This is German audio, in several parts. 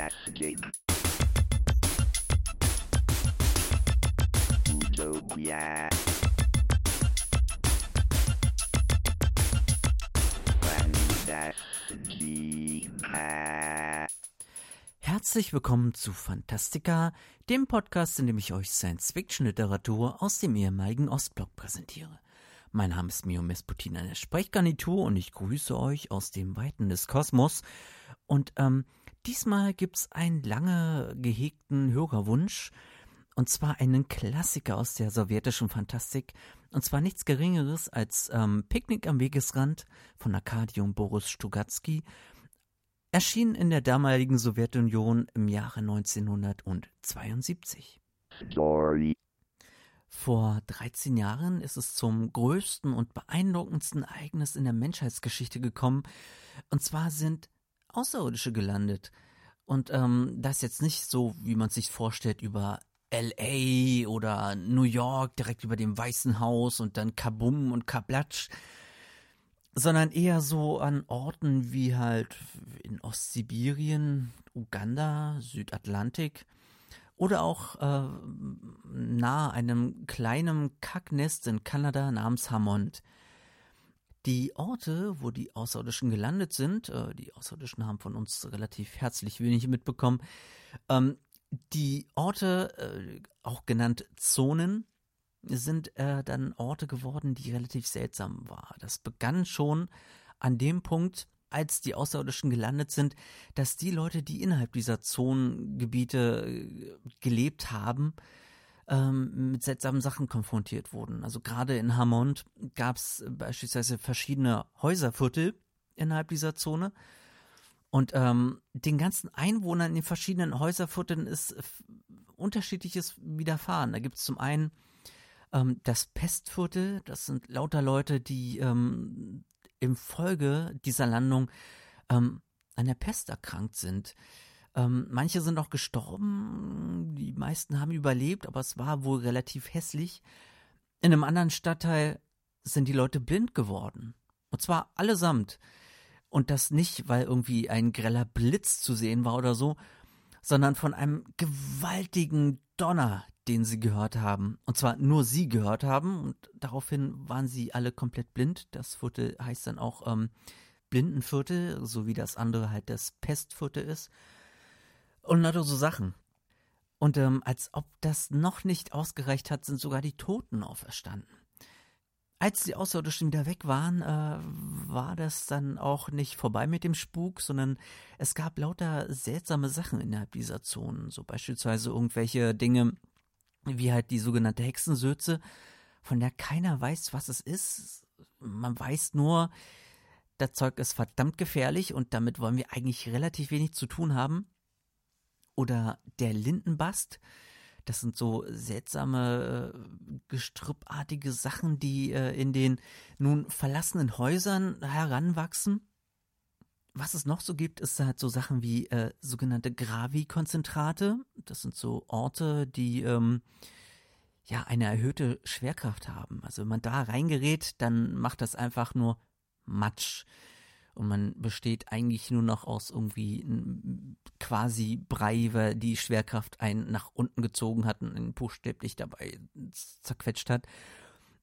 Fantastic. Utopia. Fantastica. Herzlich willkommen zu Fantastica, dem Podcast, in dem ich euch Science-Fiction-Literatur aus dem ehemaligen Ostblock präsentiere. Mein Name ist Mio Mesputin an der Sprechgarnitur und ich grüße euch aus dem Weiten des Kosmos. Und ähm, diesmal gibt's einen lange gehegten Hörerwunsch, und zwar einen Klassiker aus der sowjetischen Fantastik, und zwar nichts Geringeres als ähm, Picknick am Wegesrand von Arkadium Boris Stugatsky, erschien in der damaligen Sowjetunion im Jahre 1972. Story. Vor 13 Jahren ist es zum größten und beeindruckendsten Ereignis in der Menschheitsgeschichte gekommen. Und zwar sind Außerirdische gelandet. Und ähm, das jetzt nicht so, wie man sich vorstellt, über LA oder New York, direkt über dem Weißen Haus und dann Kabum und Kablatsch, sondern eher so an Orten wie halt in Ostsibirien, Uganda, Südatlantik oder auch äh, nahe einem kleinen Kacknest in Kanada namens Hammond. Die Orte, wo die Außerirdischen gelandet sind, äh, die Außerirdischen haben von uns relativ herzlich wenig mitbekommen, ähm, die Orte, äh, auch genannt Zonen, sind äh, dann Orte geworden, die relativ seltsam waren. Das begann schon an dem Punkt, als die Außerirdischen gelandet sind, dass die Leute, die innerhalb dieser Zonengebiete äh, gelebt haben, ähm, mit seltsamen Sachen konfrontiert wurden. Also gerade in Hammond gab es beispielsweise verschiedene Häuserviertel innerhalb dieser Zone. Und ähm, den ganzen Einwohnern in den verschiedenen Häuservierteln ist unterschiedliches widerfahren. Da gibt es zum einen ähm, das Pestviertel, das sind lauter Leute, die ähm, im Folge dieser Landung ähm, an der Pest erkrankt sind. Ähm, manche sind auch gestorben, die meisten haben überlebt, aber es war wohl relativ hässlich. In einem anderen Stadtteil sind die Leute blind geworden. Und zwar allesamt. Und das nicht, weil irgendwie ein greller Blitz zu sehen war oder so, sondern von einem gewaltigen Donner, den sie gehört haben. Und zwar nur sie gehört haben. Und daraufhin waren sie alle komplett blind. Das Viertel heißt dann auch ähm, Blindenviertel, so wie das andere halt das Pestviertel ist. Und lauter so Sachen. Und ähm, als ob das noch nicht ausgereicht hat, sind sogar die Toten auferstanden. Als die Außerirdischen wieder weg waren, äh, war das dann auch nicht vorbei mit dem Spuk, sondern es gab lauter seltsame Sachen innerhalb dieser Zonen. So beispielsweise irgendwelche Dinge, wie halt die sogenannte Hexensöze, von der keiner weiß, was es ist. Man weiß nur, das Zeug ist verdammt gefährlich und damit wollen wir eigentlich relativ wenig zu tun haben. Oder der Lindenbast, das sind so seltsame, äh, gestrüppartige Sachen, die äh, in den nun verlassenen Häusern heranwachsen. Was es noch so gibt, ist halt so Sachen wie äh, sogenannte Gravi-Konzentrate. Das sind so Orte, die ähm, ja eine erhöhte Schwerkraft haben. Also wenn man da reingerät, dann macht das einfach nur Matsch und man besteht eigentlich nur noch aus irgendwie quasi Brei, weil die Schwerkraft einen nach unten gezogen hat und ihn buchstäblich dabei zerquetscht hat.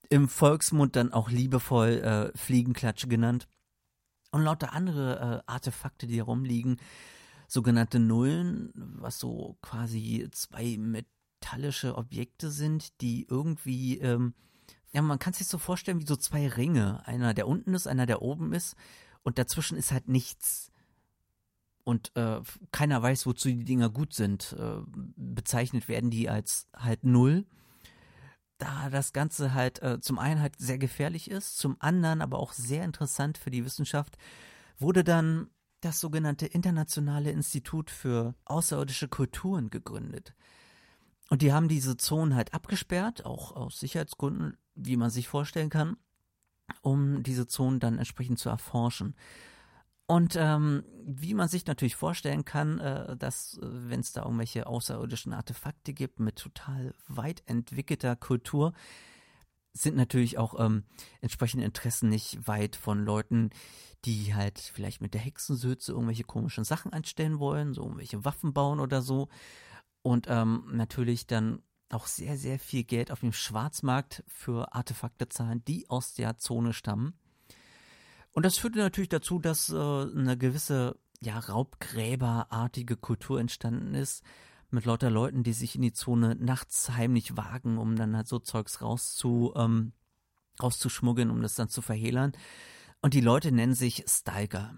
Im Volksmund dann auch liebevoll äh, Fliegenklatsche genannt. Und lauter andere äh, Artefakte, die herumliegen, sogenannte Nullen, was so quasi zwei metallische Objekte sind, die irgendwie, ähm, ja, man kann sich so vorstellen wie so zwei Ringe. Einer, der unten ist, einer, der oben ist und dazwischen ist halt nichts. Und äh, keiner weiß, wozu die Dinger gut sind. Äh, bezeichnet werden die als halt null. Da das Ganze halt äh, zum einen halt sehr gefährlich ist, zum anderen aber auch sehr interessant für die Wissenschaft, wurde dann das sogenannte Internationale Institut für außerirdische Kulturen gegründet. Und die haben diese Zonen halt abgesperrt, auch aus Sicherheitsgründen, wie man sich vorstellen kann um diese Zonen dann entsprechend zu erforschen. Und ähm, wie man sich natürlich vorstellen kann, äh, dass äh, wenn es da irgendwelche außerirdischen Artefakte gibt mit total weit entwickelter Kultur, sind natürlich auch ähm, entsprechende Interessen nicht weit von Leuten, die halt vielleicht mit der Hexensülze irgendwelche komischen Sachen anstellen wollen, so irgendwelche Waffen bauen oder so. Und ähm, natürlich dann auch sehr, sehr viel Geld auf dem Schwarzmarkt für Artefakte zahlen, die aus der Zone stammen. Und das führte natürlich dazu, dass äh, eine gewisse ja, Raubgräberartige Kultur entstanden ist, mit lauter Leuten, die sich in die Zone nachts heimlich wagen, um dann halt so Zeugs rauszu, ähm, rauszuschmuggeln, um das dann zu verhehlern. Und die Leute nennen sich Stalker.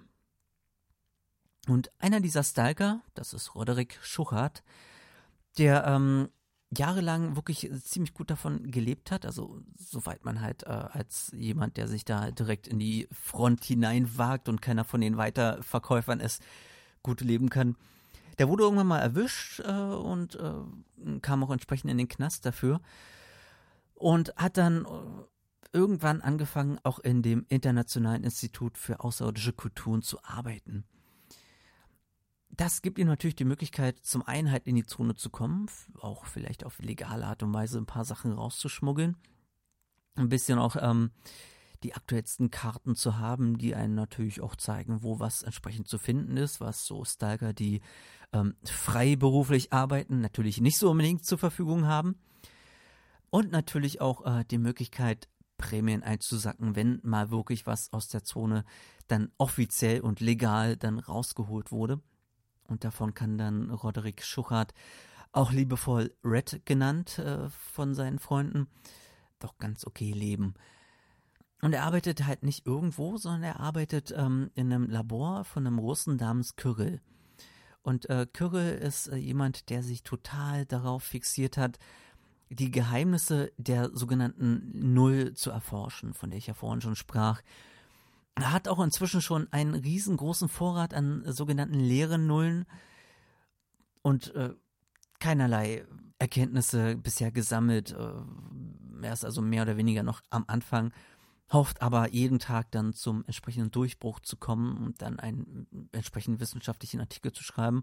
Und einer dieser Stalker, das ist Roderick Schuchart, der ähm, jahrelang wirklich ziemlich gut davon gelebt hat, also soweit man halt äh, als jemand, der sich da direkt in die Front hineinwagt und keiner von den Weiterverkäufern ist, gut leben kann. Der wurde irgendwann mal erwischt äh, und äh, kam auch entsprechend in den Knast dafür und hat dann äh, irgendwann angefangen, auch in dem Internationalen Institut für außerirdische Kulturen zu arbeiten. Das gibt ihm natürlich die Möglichkeit, zum einen halt in die Zone zu kommen, auch vielleicht auf legale Art und Weise ein paar Sachen rauszuschmuggeln. Ein bisschen auch ähm, die aktuellsten Karten zu haben, die einen natürlich auch zeigen, wo was entsprechend zu finden ist, was so Stalker, die ähm, freiberuflich arbeiten, natürlich nicht so unbedingt zur Verfügung haben. Und natürlich auch äh, die Möglichkeit, Prämien einzusacken, wenn mal wirklich was aus der Zone dann offiziell und legal dann rausgeholt wurde. Und davon kann dann Roderick Schuchart, auch liebevoll Red genannt äh, von seinen Freunden, doch ganz okay leben. Und er arbeitet halt nicht irgendwo, sondern er arbeitet ähm, in einem Labor von einem Russen namens Kyrill. Und äh, Kyrill ist äh, jemand, der sich total darauf fixiert hat, die Geheimnisse der sogenannten Null zu erforschen, von der ich ja vorhin schon sprach. Er hat auch inzwischen schon einen riesengroßen Vorrat an sogenannten leeren Nullen und äh, keinerlei Erkenntnisse bisher gesammelt. Äh, er ist also mehr oder weniger noch am Anfang, hofft aber jeden Tag dann zum entsprechenden Durchbruch zu kommen und dann einen entsprechenden wissenschaftlichen Artikel zu schreiben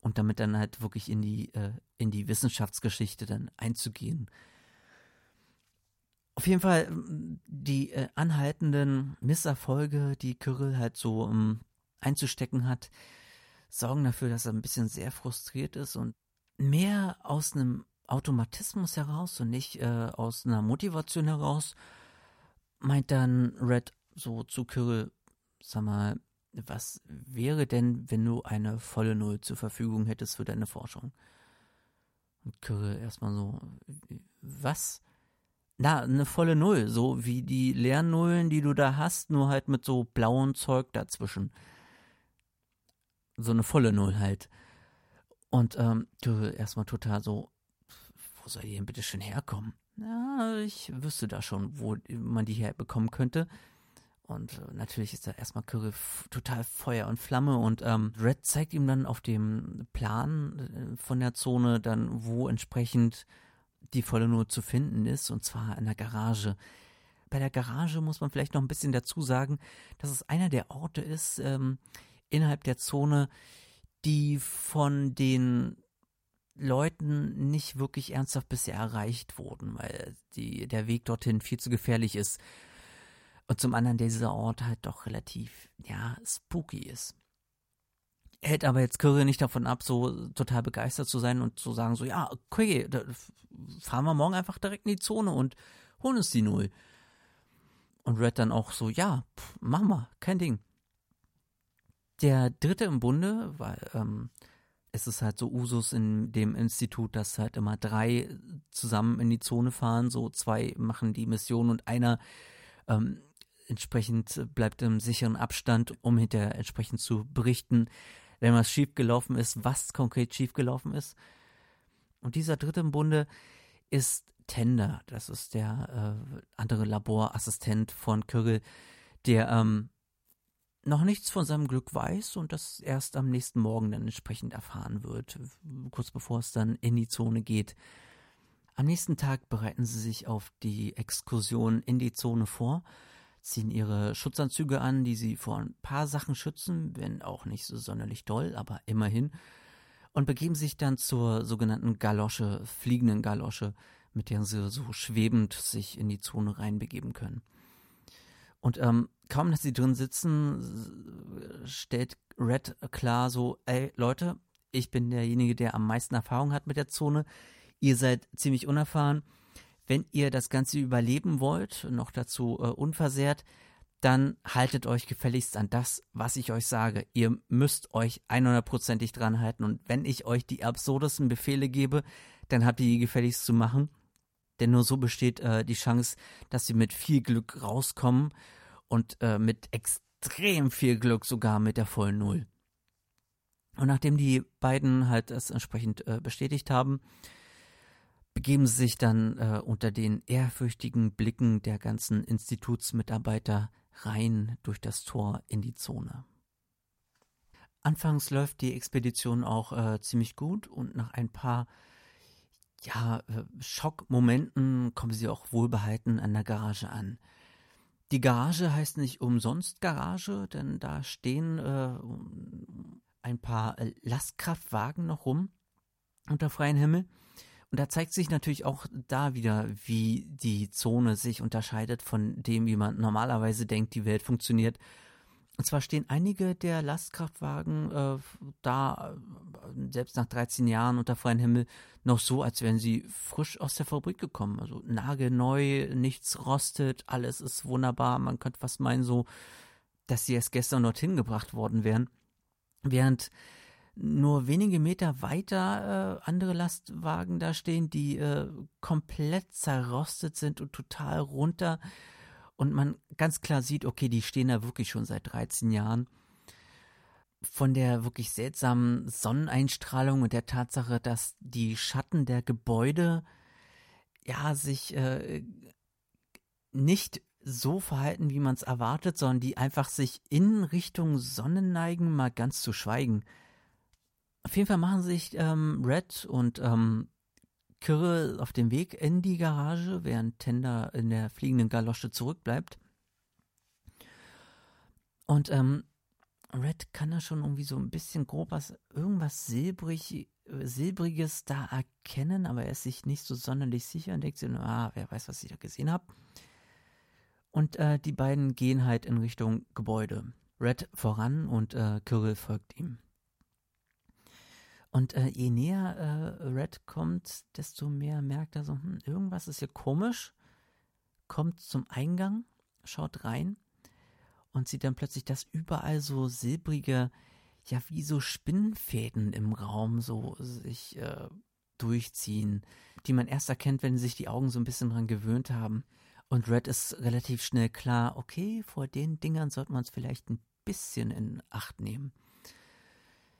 und damit dann halt wirklich in die, äh, in die Wissenschaftsgeschichte dann einzugehen. Auf jeden Fall die äh, anhaltenden Misserfolge, die Kyrill halt so ähm, einzustecken hat, sorgen dafür, dass er ein bisschen sehr frustriert ist und mehr aus einem Automatismus heraus und nicht äh, aus einer Motivation heraus, meint dann Red so zu Kyrill, sag mal, was wäre denn, wenn du eine volle Null zur Verfügung hättest für deine Forschung? Und Kyrill erstmal so, was? Na, eine volle Null, so wie die leeren Nullen, die du da hast, nur halt mit so blauem Zeug dazwischen. So eine volle Null halt. Und ähm, du erstmal total so, wo soll die denn bitte schön herkommen? Ja, ich wüsste da schon, wo man die herbekommen könnte. Und äh, natürlich ist da erstmal Curry total Feuer und Flamme und ähm, Red zeigt ihm dann auf dem Plan äh, von der Zone dann, wo entsprechend die volle Not zu finden ist, und zwar in der Garage. Bei der Garage muss man vielleicht noch ein bisschen dazu sagen, dass es einer der Orte ist ähm, innerhalb der Zone, die von den Leuten nicht wirklich ernsthaft bisher erreicht wurden, weil die, der Weg dorthin viel zu gefährlich ist. Und zum anderen dieser Ort halt doch relativ, ja, spooky ist hält aber jetzt Curry nicht davon ab, so total begeistert zu sein und zu sagen, so, ja, okay, fahren wir morgen einfach direkt in die Zone und holen uns die Null. Und Red dann auch so, ja, pff, machen wir, kein Ding. Der dritte im Bunde, weil ähm, es ist halt so Usus in dem Institut, dass halt immer drei zusammen in die Zone fahren, so zwei machen die Mission und einer ähm, entsprechend bleibt im sicheren Abstand, um hinterher entsprechend zu berichten wenn was schiefgelaufen ist, was konkret schiefgelaufen ist. Und dieser dritte im Bunde ist Tender, das ist der äh, andere Laborassistent von Kürgel, der ähm, noch nichts von seinem Glück weiß und das erst am nächsten Morgen dann entsprechend erfahren wird, kurz bevor es dann in die Zone geht. Am nächsten Tag bereiten sie sich auf die Exkursion in die Zone vor ziehen ihre Schutzanzüge an, die sie vor ein paar Sachen schützen, wenn auch nicht so sonderlich doll, aber immerhin, und begeben sich dann zur sogenannten Galosche, fliegenden Galosche, mit der sie so schwebend sich in die Zone reinbegeben können. Und ähm, kaum, dass sie drin sitzen, stellt Red klar so, ey Leute, ich bin derjenige, der am meisten Erfahrung hat mit der Zone. Ihr seid ziemlich unerfahren. Wenn ihr das Ganze überleben wollt, noch dazu äh, unversehrt, dann haltet euch gefälligst an das, was ich euch sage. Ihr müsst euch 100%ig dran halten. Und wenn ich euch die absurdesten Befehle gebe, dann habt ihr die gefälligst zu machen. Denn nur so besteht äh, die Chance, dass sie mit viel Glück rauskommen und äh, mit extrem viel Glück sogar mit der vollen Null. Und nachdem die beiden halt das entsprechend äh, bestätigt haben, begeben sie sich dann äh, unter den ehrfürchtigen Blicken der ganzen Institutsmitarbeiter rein durch das Tor in die Zone. Anfangs läuft die Expedition auch äh, ziemlich gut und nach ein paar ja, äh, Schockmomenten kommen sie auch wohlbehalten an der Garage an. Die Garage heißt nicht umsonst Garage, denn da stehen äh, ein paar Lastkraftwagen noch rum unter freiem Himmel. Und da zeigt sich natürlich auch da wieder, wie die Zone sich unterscheidet von dem, wie man normalerweise denkt, die Welt funktioniert. Und zwar stehen einige der Lastkraftwagen äh, da, äh, selbst nach 13 Jahren unter freiem Himmel, noch so, als wären sie frisch aus der Fabrik gekommen. Also nagelneu, nichts rostet, alles ist wunderbar. Man könnte fast meinen, so, dass sie erst gestern dorthin gebracht worden wären. Während nur wenige Meter weiter äh, andere Lastwagen da stehen, die äh, komplett zerrostet sind und total runter. Und man ganz klar sieht, okay, die stehen da wirklich schon seit 13 Jahren. Von der wirklich seltsamen Sonneneinstrahlung und der Tatsache, dass die Schatten der Gebäude ja sich äh, nicht so verhalten, wie man es erwartet, sondern die einfach sich in Richtung Sonne neigen, mal ganz zu schweigen. Auf jeden Fall machen sich ähm, Red und ähm, Kirill auf dem Weg in die Garage, während Tender in der fliegenden Galosche zurückbleibt. Und ähm, Red kann da schon irgendwie so ein bisschen grob was, irgendwas silbrig, silbriges da erkennen, aber er ist sich nicht so sonderlich sicher und denkt sich, ah, wer weiß, was ich da gesehen habe. Und äh, die beiden gehen halt in Richtung Gebäude. Red voran und äh, Kirill folgt ihm. Und äh, je näher äh, Red kommt, desto mehr merkt er so, hm, irgendwas ist hier komisch. Kommt zum Eingang, schaut rein und sieht dann plötzlich, dass überall so silbrige, ja, wie so Spinnenfäden im Raum so sich äh, durchziehen, die man erst erkennt, wenn sich die Augen so ein bisschen dran gewöhnt haben. Und Red ist relativ schnell klar, okay, vor den Dingern sollte man es vielleicht ein bisschen in Acht nehmen.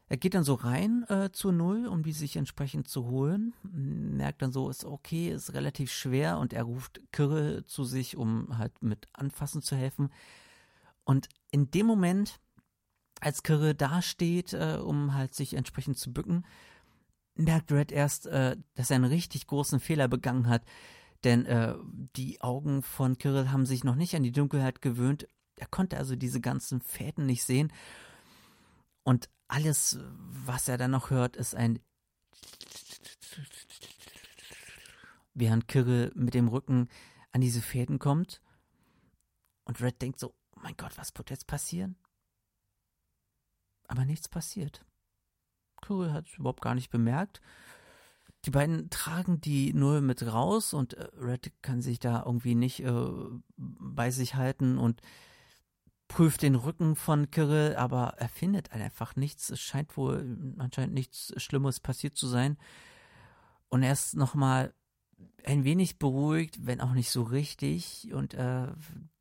Er geht dann so rein äh, zur Null, um die sich entsprechend zu holen. Merkt dann so, ist okay, ist relativ schwer und er ruft Kirill zu sich, um halt mit anfassen zu helfen. Und in dem Moment, als Kirill dasteht, äh, um halt sich entsprechend zu bücken, merkt Red erst, äh, dass er einen richtig großen Fehler begangen hat. Denn äh, die Augen von Kirill haben sich noch nicht an die Dunkelheit gewöhnt. Er konnte also diese ganzen Fäden nicht sehen. Und alles, was er dann noch hört, ist ein während Kirill mit dem Rücken an diese Fäden kommt. Und Red denkt so, oh mein Gott, was wird jetzt passieren? Aber nichts passiert. Kirill hat es überhaupt gar nicht bemerkt. Die beiden tragen die Null mit raus und äh, Red kann sich da irgendwie nicht äh, bei sich halten und prüft den Rücken von Kirill, aber er findet einfach nichts. Es scheint wohl anscheinend nichts Schlimmes passiert zu sein. Und er ist nochmal ein wenig beruhigt, wenn auch nicht so richtig. Und äh,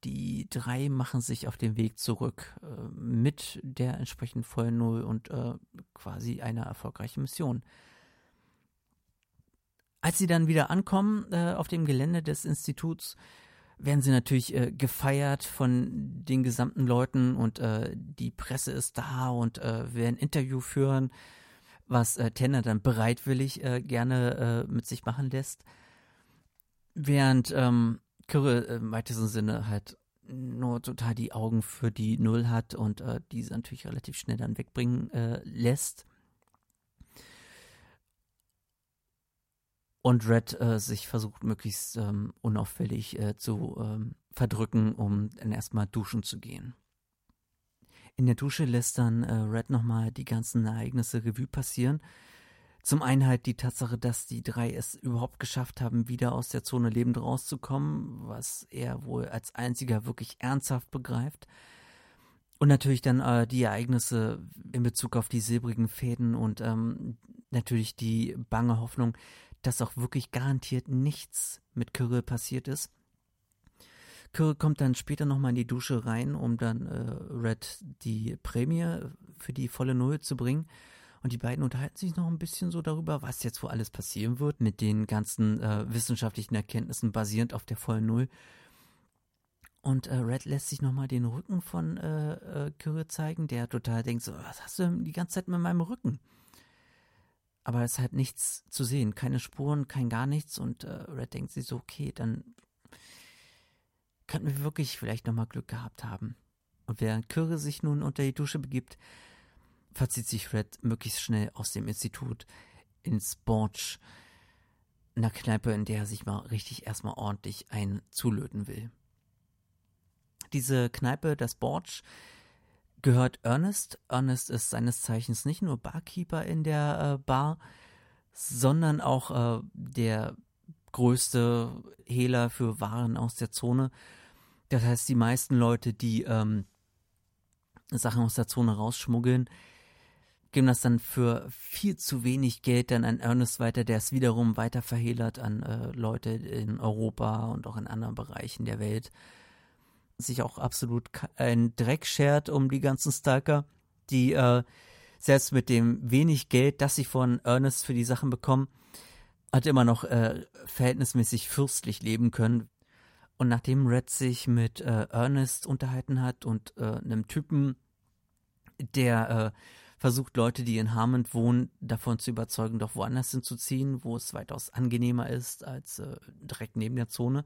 die drei machen sich auf den Weg zurück äh, mit der entsprechend vollen Null und äh, quasi einer erfolgreichen Mission. Als sie dann wieder ankommen äh, auf dem Gelände des Instituts, werden sie natürlich äh, gefeiert von den gesamten Leuten und äh, die Presse ist da und äh, will ein Interview führen, was äh, Tanner dann bereitwillig äh, gerne äh, mit sich machen lässt. Während ähm, Kirill im weitesten Sinne halt nur total die Augen für die Null hat und äh, diese natürlich relativ schnell dann wegbringen lässt. Und Red äh, sich versucht möglichst ähm, unauffällig äh, zu ähm, verdrücken, um dann erstmal duschen zu gehen. In der Dusche lässt dann äh, Red nochmal die ganzen Ereignisse Revue passieren. Zum einen halt die Tatsache, dass die drei es überhaupt geschafft haben, wieder aus der Zone lebend rauszukommen, was er wohl als einziger wirklich ernsthaft begreift. Und natürlich dann äh, die Ereignisse in Bezug auf die silbrigen Fäden und ähm, natürlich die bange Hoffnung, dass auch wirklich garantiert nichts mit Kirill passiert ist. Kirill kommt dann später nochmal in die Dusche rein, um dann äh, Red die Prämie für die volle Null zu bringen. Und die beiden unterhalten sich noch ein bisschen so darüber, was jetzt wohl alles passieren wird mit den ganzen äh, wissenschaftlichen Erkenntnissen basierend auf der vollen Null. Und äh, Red lässt sich nochmal den Rücken von äh, äh, Kirill zeigen, der total denkt so, was hast du die ganze Zeit mit meinem Rücken? Aber es ist halt nichts zu sehen, keine Spuren, kein gar nichts. Und äh, Red denkt sich so, okay, dann könnten wir wirklich vielleicht nochmal Glück gehabt haben. Und während Kyrre sich nun unter die Dusche begibt, verzieht sich Red möglichst schnell aus dem Institut ins Borch, einer Kneipe, in der er sich mal richtig erstmal ordentlich ein zulöten will. Diese Kneipe, das Borch, gehört Ernest. Ernest ist seines Zeichens nicht nur Barkeeper in der äh, Bar, sondern auch äh, der größte Hehler für Waren aus der Zone. Das heißt, die meisten Leute, die ähm, Sachen aus der Zone rausschmuggeln, geben das dann für viel zu wenig Geld dann an Ernest weiter, der es wiederum weiter verhehlert an äh, Leute in Europa und auch in anderen Bereichen der Welt sich auch absolut ein Dreck schert um die ganzen Stalker, die äh, selbst mit dem wenig Geld, das sie von Ernest für die Sachen bekommen, hat immer noch äh, verhältnismäßig fürstlich leben können. Und nachdem Red sich mit äh, Ernest unterhalten hat und äh, einem Typen, der äh, versucht, Leute, die in Harmond wohnen, davon zu überzeugen, doch woanders hinzuziehen, wo es weitaus angenehmer ist als äh, direkt neben der Zone,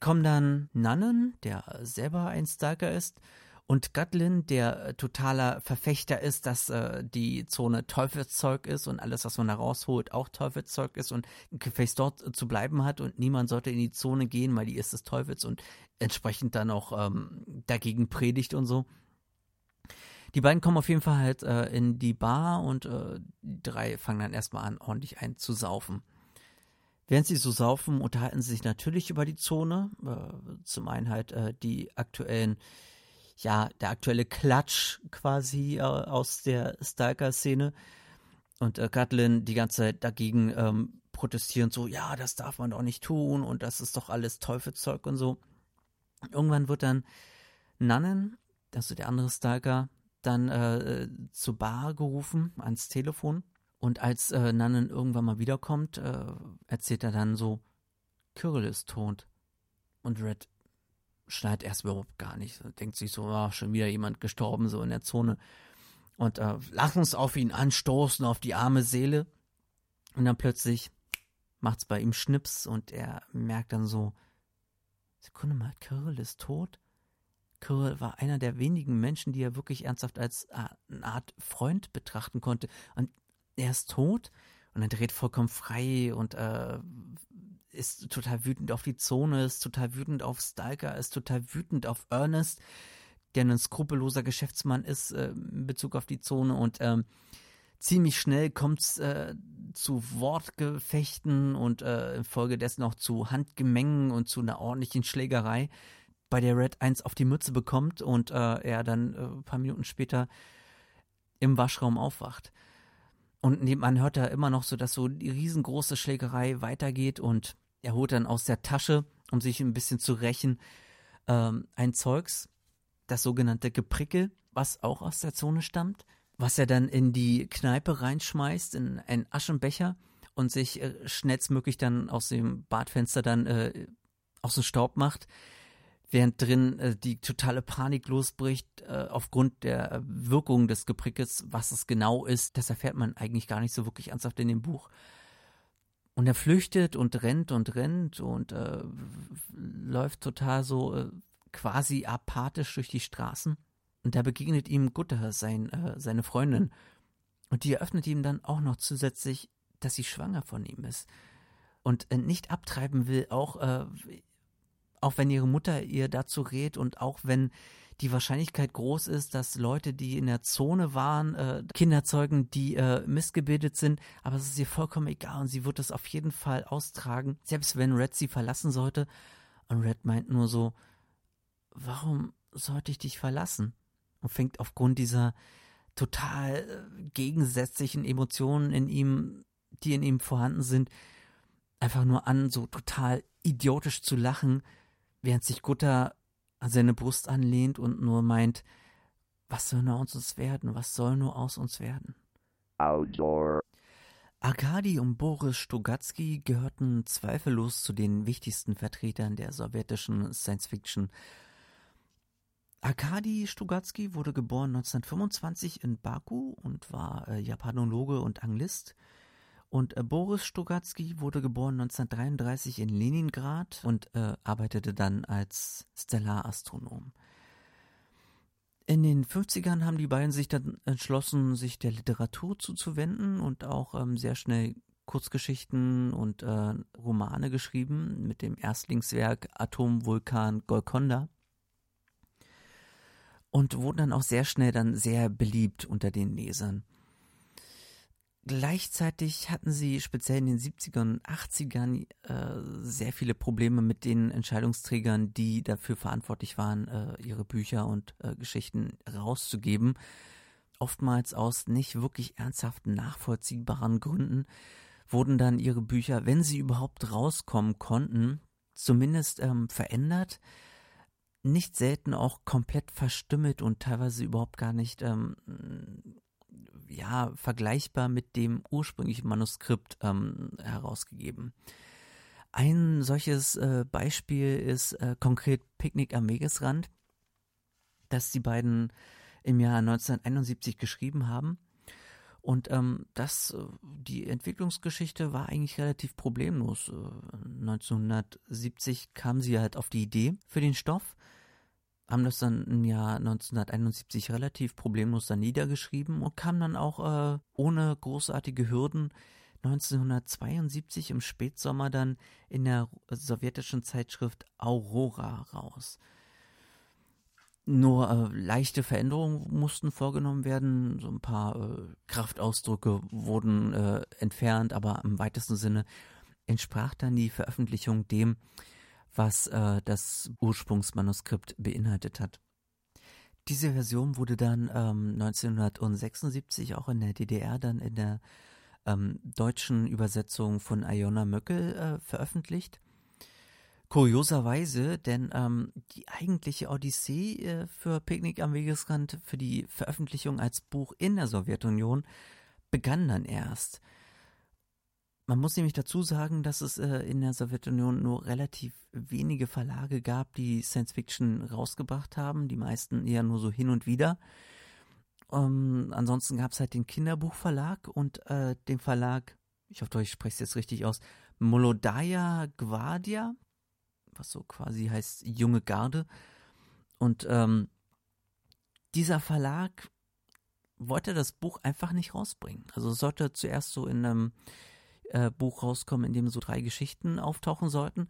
kommen dann Nannen, der selber ein Stalker ist, und Gatlin, der totaler Verfechter ist, dass äh, die Zone Teufelszeug ist und alles, was man da rausholt, auch Teufelszeug ist und gefälligst dort zu bleiben hat und niemand sollte in die Zone gehen, weil die ist des Teufels und entsprechend dann auch ähm, dagegen predigt und so. Die beiden kommen auf jeden Fall halt äh, in die Bar und äh, die drei fangen dann erstmal an, ordentlich einzusaufen. Während sie so saufen, unterhalten sie sich natürlich über die Zone. Äh, zum einen halt äh, die aktuellen, ja, der aktuelle Klatsch quasi äh, aus der Stalker-Szene. Und äh, Gatlin die ganze Zeit dagegen ähm, protestieren, so, ja, das darf man doch nicht tun und das ist doch alles Teufelszeug und so. Irgendwann wird dann Nannen, also der andere Stalker, dann äh, zur Bar gerufen, ans Telefon und als äh, Nannen irgendwann mal wiederkommt, äh, erzählt er dann so, Kirill ist tot. Und Red schneidet erst überhaupt gar nicht. Denkt sich so, oh, schon wieder jemand gestorben, so in der Zone. Und äh, lass uns auf ihn anstoßen, auf die arme Seele. Und dann plötzlich macht's bei ihm Schnips und er merkt dann so, Sekunde mal, Kirill ist tot? Kirill war einer der wenigen Menschen, die er wirklich ernsthaft als äh, eine Art Freund betrachten konnte. Und er ist tot und er dreht vollkommen frei und äh, ist total wütend auf die Zone, ist total wütend auf Stalker, ist total wütend auf Ernest, der ein skrupelloser Geschäftsmann ist äh, in Bezug auf die Zone und ähm, ziemlich schnell kommt es äh, zu Wortgefechten und äh, infolgedessen auch zu Handgemengen und zu einer ordentlichen Schlägerei, bei der Red eins auf die Mütze bekommt und äh, er dann äh, ein paar Minuten später im Waschraum aufwacht. Und nebenan hört er immer noch so, dass so die riesengroße Schlägerei weitergeht und er holt dann aus der Tasche, um sich ein bisschen zu rächen, ähm, ein Zeugs, das sogenannte Geprickel, was auch aus der Zone stammt, was er dann in die Kneipe reinschmeißt, in einen Aschenbecher und sich äh, schnellstmöglich dann aus dem Badfenster dann äh, aus dem Staub macht während drin äh, die totale Panik losbricht äh, aufgrund der äh, Wirkung des Geprickes, was es genau ist, das erfährt man eigentlich gar nicht so wirklich ernsthaft in dem Buch. Und er flüchtet und rennt und rennt und äh, läuft total so äh, quasi apathisch durch die Straßen. Und da begegnet ihm Gutter, sein, äh, seine Freundin. Und die eröffnet ihm dann auch noch zusätzlich, dass sie schwanger von ihm ist und äh, nicht abtreiben will, auch, äh, auch wenn ihre Mutter ihr dazu rät und auch wenn die Wahrscheinlichkeit groß ist, dass Leute, die in der Zone waren, äh, Kinder zeugen, die äh, missgebildet sind, aber es ist ihr vollkommen egal und sie wird es auf jeden Fall austragen, selbst wenn Red sie verlassen sollte. Und Red meint nur so, warum sollte ich dich verlassen? Und fängt aufgrund dieser total äh, gegensätzlichen Emotionen in ihm, die in ihm vorhanden sind, einfach nur an, so total idiotisch zu lachen, während sich Gutter an seine Brust anlehnt und nur meint, was soll nur aus uns werden, was soll nur aus uns werden? Outdoor. Arkadi und Boris Stugatsky gehörten zweifellos zu den wichtigsten Vertretern der sowjetischen Science Fiction. Arkadi Stugatsky wurde geboren 1925 in Baku und war äh, Japanologe und Anglist. Und äh, Boris Stugatsky wurde geboren 1933 in Leningrad und äh, arbeitete dann als Stellarastronom. In den 50ern haben die beiden sich dann entschlossen, sich der Literatur zuzuwenden und auch ähm, sehr schnell Kurzgeschichten und äh, Romane geschrieben mit dem Erstlingswerk Atomvulkan Golconda und wurden dann auch sehr schnell dann sehr beliebt unter den Lesern. Gleichzeitig hatten sie speziell in den 70ern und 80ern äh, sehr viele Probleme mit den Entscheidungsträgern, die dafür verantwortlich waren, äh, ihre Bücher und äh, Geschichten rauszugeben. Oftmals aus nicht wirklich ernsthaften, nachvollziehbaren Gründen wurden dann ihre Bücher, wenn sie überhaupt rauskommen konnten, zumindest ähm, verändert, nicht selten auch komplett verstümmelt und teilweise überhaupt gar nicht ähm, ja, vergleichbar mit dem ursprünglichen Manuskript ähm, herausgegeben. Ein solches äh, Beispiel ist äh, konkret Picknick am Wegesrand, das die beiden im Jahr 1971 geschrieben haben. Und ähm, das, äh, die Entwicklungsgeschichte war eigentlich relativ problemlos. 1970 äh, kam sie halt auf die Idee für den Stoff haben das dann im Jahr 1971 relativ problemlos dann niedergeschrieben und kam dann auch äh, ohne großartige Hürden 1972 im Spätsommer dann in der sowjetischen Zeitschrift Aurora raus. Nur äh, leichte Veränderungen mussten vorgenommen werden, so ein paar äh, Kraftausdrücke wurden äh, entfernt, aber im weitesten Sinne entsprach dann die Veröffentlichung dem, was äh, das Ursprungsmanuskript beinhaltet hat. Diese Version wurde dann ähm, 1976 auch in der DDR dann in der ähm, deutschen Übersetzung von Iona Möckel äh, veröffentlicht. Kurioserweise, denn ähm, die eigentliche Odyssee äh, für Picknick am Wegesrand, für die Veröffentlichung als Buch in der Sowjetunion, begann dann erst. Man muss nämlich dazu sagen, dass es äh, in der Sowjetunion nur relativ wenige Verlage gab, die Science Fiction rausgebracht haben. Die meisten eher nur so hin und wieder. Ähm, ansonsten gab es halt den Kinderbuchverlag und äh, den Verlag, ich hoffe, ich spreche es jetzt richtig aus, Molodaya Gvardia, was so quasi heißt junge Garde. Und ähm, dieser Verlag wollte das Buch einfach nicht rausbringen. Also es sollte zuerst so in einem äh, Buch rauskommen, in dem so drei Geschichten auftauchen sollten.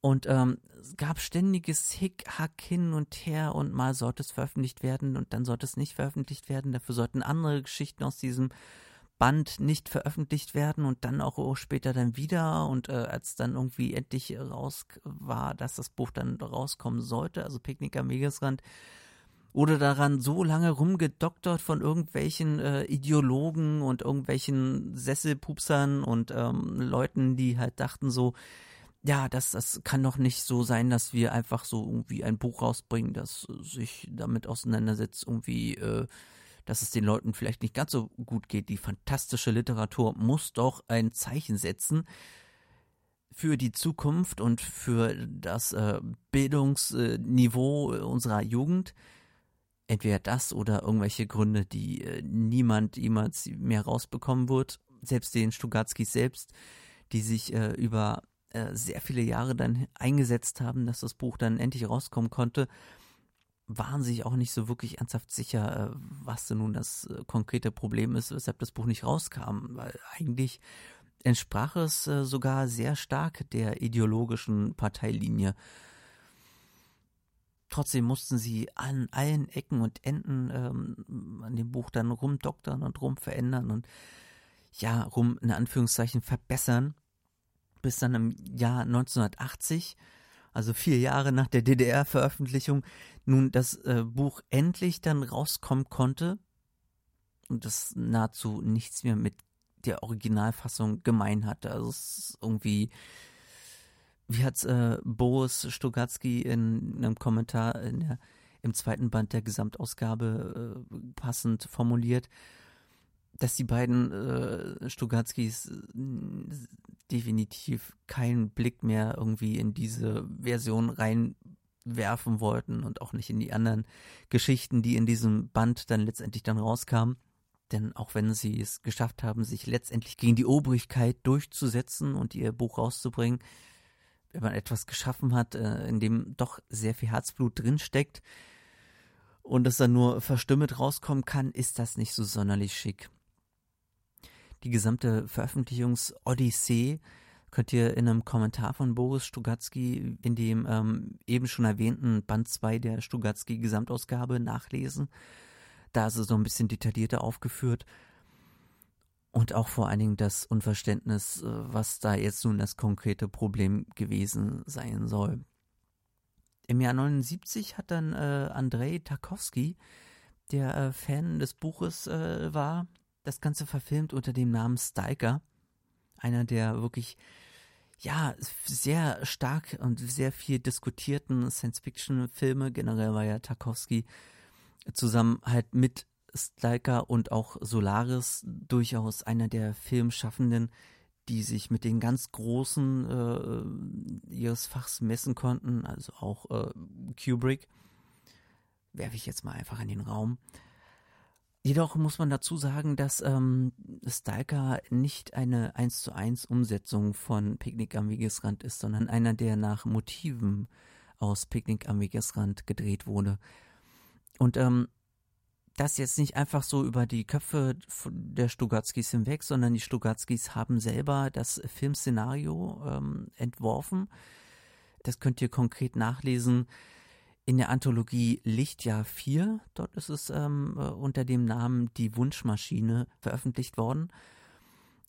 Und ähm, es gab ständiges Hick-Hack hin und her und mal sollte es veröffentlicht werden und dann sollte es nicht veröffentlicht werden. Dafür sollten andere Geschichten aus diesem Band nicht veröffentlicht werden und dann auch später dann wieder. Und äh, als dann irgendwie endlich raus war, dass das Buch dann rauskommen sollte, also Picknick am Wegesrand, wurde daran so lange rumgedoktert von irgendwelchen äh, Ideologen und irgendwelchen Sesselpupsern und ähm, Leuten, die halt dachten so, ja, das, das kann doch nicht so sein, dass wir einfach so irgendwie ein Buch rausbringen, das sich damit auseinandersetzt, irgendwie, äh, dass es den Leuten vielleicht nicht ganz so gut geht. Die fantastische Literatur muss doch ein Zeichen setzen für die Zukunft und für das äh, Bildungsniveau unserer Jugend entweder das oder irgendwelche Gründe, die äh, niemand jemals mehr rausbekommen wird, selbst den Stugatskis selbst, die sich äh, über äh, sehr viele Jahre dann eingesetzt haben, dass das Buch dann endlich rauskommen konnte. waren sich auch nicht so wirklich ernsthaft sicher, äh, was denn nun das äh, konkrete Problem ist, weshalb das Buch nicht rauskam, weil eigentlich entsprach es äh, sogar sehr stark der ideologischen Parteilinie. Trotzdem mussten sie an allen Ecken und Enden ähm, an dem Buch dann rumdoktern und rumverändern und ja, rum in Anführungszeichen verbessern, bis dann im Jahr 1980 also vier Jahre nach der DDR-Veröffentlichung, nun das äh, Buch endlich dann rauskommen konnte und das nahezu nichts mehr mit der Originalfassung gemein hatte. Also es ist irgendwie, wie hat äh, Boris Stogatzky in einem Kommentar in der, im zweiten Band der Gesamtausgabe äh, passend formuliert, dass die beiden äh, Stugatskis äh, definitiv keinen Blick mehr irgendwie in diese Version reinwerfen wollten und auch nicht in die anderen Geschichten, die in diesem Band dann letztendlich dann rauskamen. Denn auch wenn sie es geschafft haben, sich letztendlich gegen die Obrigkeit durchzusetzen und ihr Buch rauszubringen, wenn man etwas geschaffen hat, äh, in dem doch sehr viel Herzblut drinsteckt und es dann nur verstümmelt rauskommen kann, ist das nicht so sonderlich schick die gesamte Veröffentlichungs-Odyssee könnt ihr in einem Kommentar von Boris Stugatzky in dem ähm, eben schon erwähnten Band 2 der Stugatzky Gesamtausgabe nachlesen. Da ist es so ein bisschen detaillierter aufgeführt. Und auch vor allen Dingen das Unverständnis, äh, was da jetzt nun das konkrete Problem gewesen sein soll. Im Jahr 79 hat dann äh, Andrei Tarkovsky, der äh, Fan des Buches äh, war, das Ganze verfilmt unter dem Namen Stalker. Einer der wirklich, ja, sehr stark und sehr viel diskutierten Science-Fiction-Filme. Generell war ja Tarkovsky zusammen halt mit Stalker und auch Solaris durchaus einer der Filmschaffenden, die sich mit den ganz Großen äh, ihres Fachs messen konnten, also auch äh, Kubrick. Werfe ich jetzt mal einfach in den Raum. Jedoch muss man dazu sagen, dass ähm, Stalker nicht eine 1 zu 1 Umsetzung von Picknick am Wegesrand ist, sondern einer, der nach Motiven aus Picknick am Wegesrand gedreht wurde. Und ähm, das jetzt nicht einfach so über die Köpfe der Stugatskis hinweg, sondern die Stugatskis haben selber das Filmszenario ähm, entworfen. Das könnt ihr konkret nachlesen in der Anthologie Lichtjahr 4. Dort ist es ähm, äh, unter dem Namen Die Wunschmaschine veröffentlicht worden.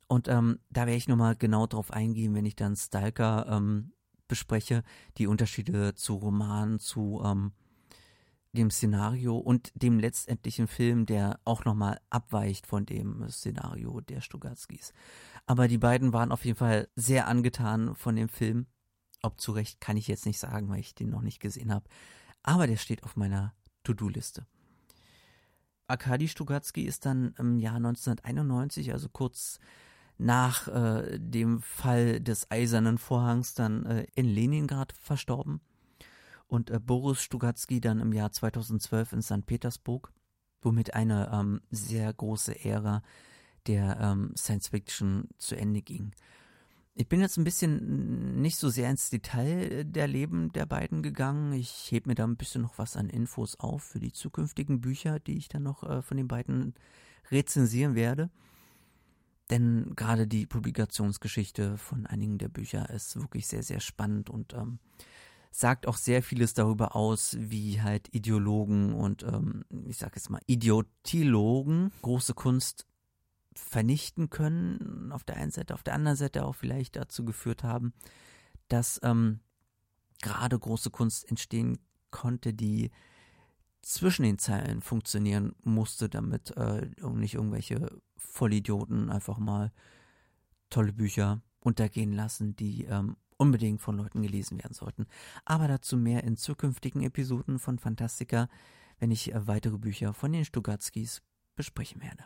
Und ähm, da werde ich nochmal genau drauf eingehen, wenn ich dann Stalker ähm, bespreche, die Unterschiede zu Roman, zu ähm, dem Szenario und dem letztendlichen Film, der auch nochmal abweicht von dem Szenario der Stugatskis. Aber die beiden waren auf jeden Fall sehr angetan von dem Film. Ob zu Recht kann ich jetzt nicht sagen, weil ich den noch nicht gesehen habe aber der steht auf meiner To-Do-Liste. Arkadi Stugatzky ist dann im Jahr 1991, also kurz nach äh, dem Fall des Eisernen Vorhangs, dann äh, in Leningrad verstorben. Und äh, Boris Stugatzky dann im Jahr 2012 in St. Petersburg, womit eine ähm, sehr große Ära der ähm, Science Fiction zu Ende ging. Ich bin jetzt ein bisschen nicht so sehr ins Detail der Leben der beiden gegangen. Ich hebe mir da ein bisschen noch was an Infos auf für die zukünftigen Bücher, die ich dann noch äh, von den beiden rezensieren werde. Denn gerade die Publikationsgeschichte von einigen der Bücher ist wirklich sehr, sehr spannend und ähm, sagt auch sehr vieles darüber aus, wie halt Ideologen und ähm, ich sage jetzt mal Idiotilogen große Kunst vernichten können, auf der einen Seite, auf der anderen Seite auch vielleicht dazu geführt haben, dass ähm, gerade große Kunst entstehen konnte, die zwischen den Zeilen funktionieren musste, damit äh, nicht irgendwelche Vollidioten einfach mal tolle Bücher untergehen lassen, die ähm, unbedingt von Leuten gelesen werden sollten. Aber dazu mehr in zukünftigen Episoden von Fantastica, wenn ich äh, weitere Bücher von den Stugatskis besprechen werde.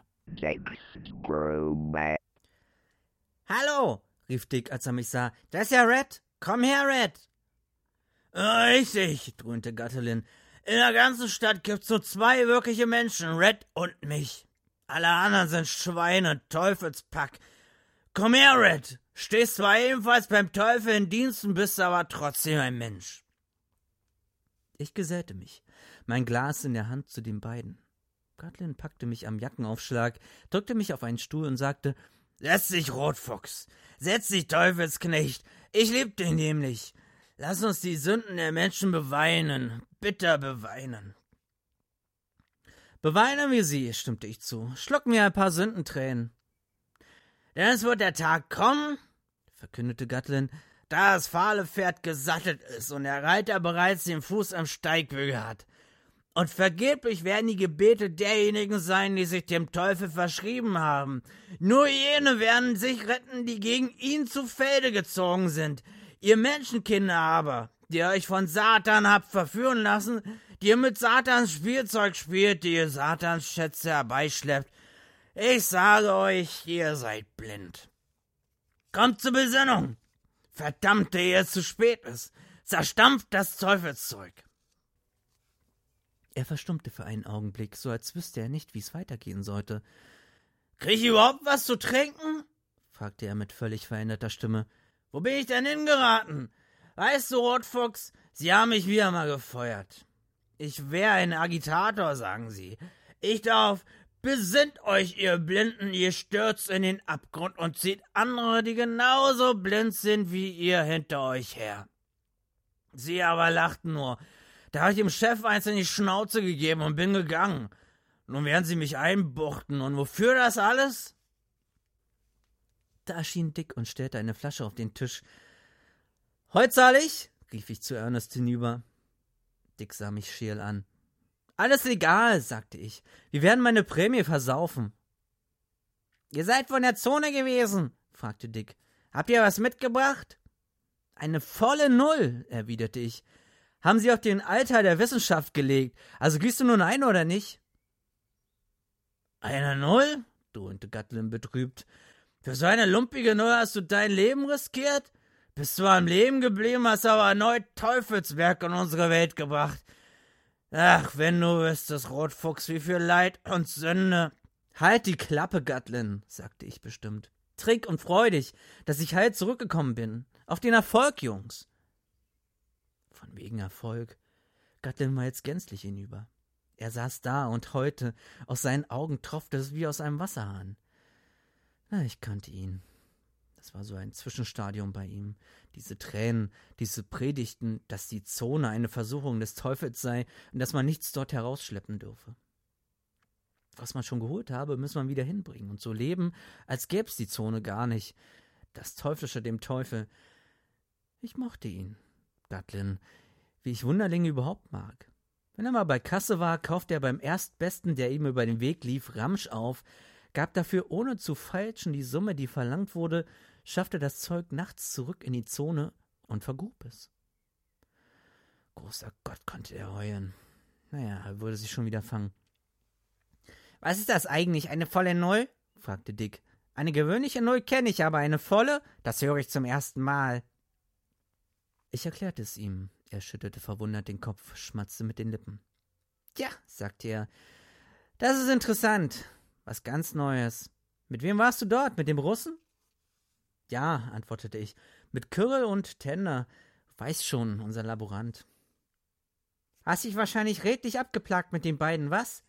Hallo, rief Dick, als er mich sah. Das ist ja Red. Komm her, Red. Richtig, dröhnte Gattelin. In der ganzen Stadt gibt's nur zwei wirkliche Menschen, Red und mich. Alle anderen sind Schweine, Teufelspack. Komm her, Red. Stehst zwar ebenfalls beim Teufel in Diensten, bist aber trotzdem ein Mensch. Ich gesellte mich. mein Glas in der Hand zu den beiden. Gatlin packte mich am Jackenaufschlag, drückte mich auf einen Stuhl und sagte, Setz dich, Rotfuchs. Setz dich, Teufelsknecht. Ich lieb dich nämlich. Lass uns die Sünden der Menschen beweinen, bitter beweinen. Beweinen wir sie, stimmte ich zu. Schlucken wir ein paar Sündentränen. Denn es wird der Tag kommen, verkündete Gatlin, da das fahle Pferd gesattelt ist und der Reiter bereits den Fuß am Steigbügel hat. Und vergeblich werden die Gebete derjenigen sein, die sich dem Teufel verschrieben haben. Nur jene werden sich retten, die gegen ihn zu Felde gezogen sind. Ihr Menschenkinder aber, die euch von Satan habt verführen lassen, die ihr mit Satans Spielzeug spielt, die ihr Satans Schätze herbeischleppt. Ich sage euch, ihr seid blind. Kommt zur Besinnung. Verdammt, ehe es zu spät ist. Zerstampft das Teufelszeug. Er verstummte für einen Augenblick, so als wüsste er nicht, wie es weitergehen sollte. Krieg ich überhaupt was zu trinken? fragte er mit völlig veränderter Stimme. Wo bin ich denn hingeraten? Weißt du, Rotfuchs, Sie haben mich wieder mal gefeuert. Ich wäre ein Agitator, sagen Sie. Ich darf, besinnt euch, ihr Blinden, ihr stürzt in den Abgrund und zieht andere, die genauso blind sind wie ihr, hinter euch her. Sie aber lachten nur. Da habe ich dem Chef eins in die Schnauze gegeben und bin gegangen. Nun werden sie mich einbuchten. Und wofür das alles? Da erschien Dick und stellte eine Flasche auf den Tisch. Heut rief ich zu Ernest hinüber. Dick sah mich scheel an. Alles egal, sagte ich. Wir werden meine Prämie versaufen. Ihr seid von der Zone gewesen, fragte Dick. Habt ihr was mitgebracht? Eine volle Null, erwiderte ich. Haben Sie auf den Alter der Wissenschaft gelegt. Also gehst du nun ein oder nicht? Eine Null? dröhnte Gatlin betrübt. Für so eine lumpige Null hast du dein Leben riskiert? Bist zwar am Leben geblieben, hast aber erneut Teufelswerk in unsere Welt gebracht. Ach, wenn du wüsstest, Rotfuchs, wie viel Leid und Sünde. Halt die Klappe, Gatlin, sagte ich bestimmt. Trink und freu dich, dass ich heil zurückgekommen bin. Auf den Erfolg, Jungs. Von wegen Erfolg. Gatlin war jetzt gänzlich hinüber. Er saß da und heute, aus seinen Augen tropfte es wie aus einem Wasserhahn. Na, ich kannte ihn. Das war so ein Zwischenstadium bei ihm. Diese Tränen, diese Predigten, dass die Zone eine Versuchung des Teufels sei und dass man nichts dort herausschleppen dürfe. Was man schon geholt habe, muss man wieder hinbringen und so leben, als gäb's die Zone gar nicht. Das Teuflische dem Teufel. Ich mochte ihn, Gatlin, wie ich Wunderlinge überhaupt mag. Wenn er mal bei Kasse war, kaufte er beim Erstbesten, der ihm über den Weg lief, Ramsch auf, gab dafür ohne zu feilschen die Summe, die verlangt wurde, schaffte das Zeug nachts zurück in die Zone und vergrub es. Großer Gott konnte er heulen. Naja, er würde sich schon wieder fangen. Was ist das eigentlich, eine volle Null? fragte Dick. Eine gewöhnliche Null kenne ich, aber eine volle, das höre ich zum ersten Mal. Ich erklärte es ihm. Er schüttelte verwundert den Kopf, schmatzte mit den Lippen. Tja, sagte er, das ist interessant. Was ganz Neues. Mit wem warst du dort? Mit dem Russen? Ja, antwortete ich, mit Kyril und Tender. Weiß schon, unser Laborant. Hast dich wahrscheinlich redlich abgeplagt mit den beiden, was?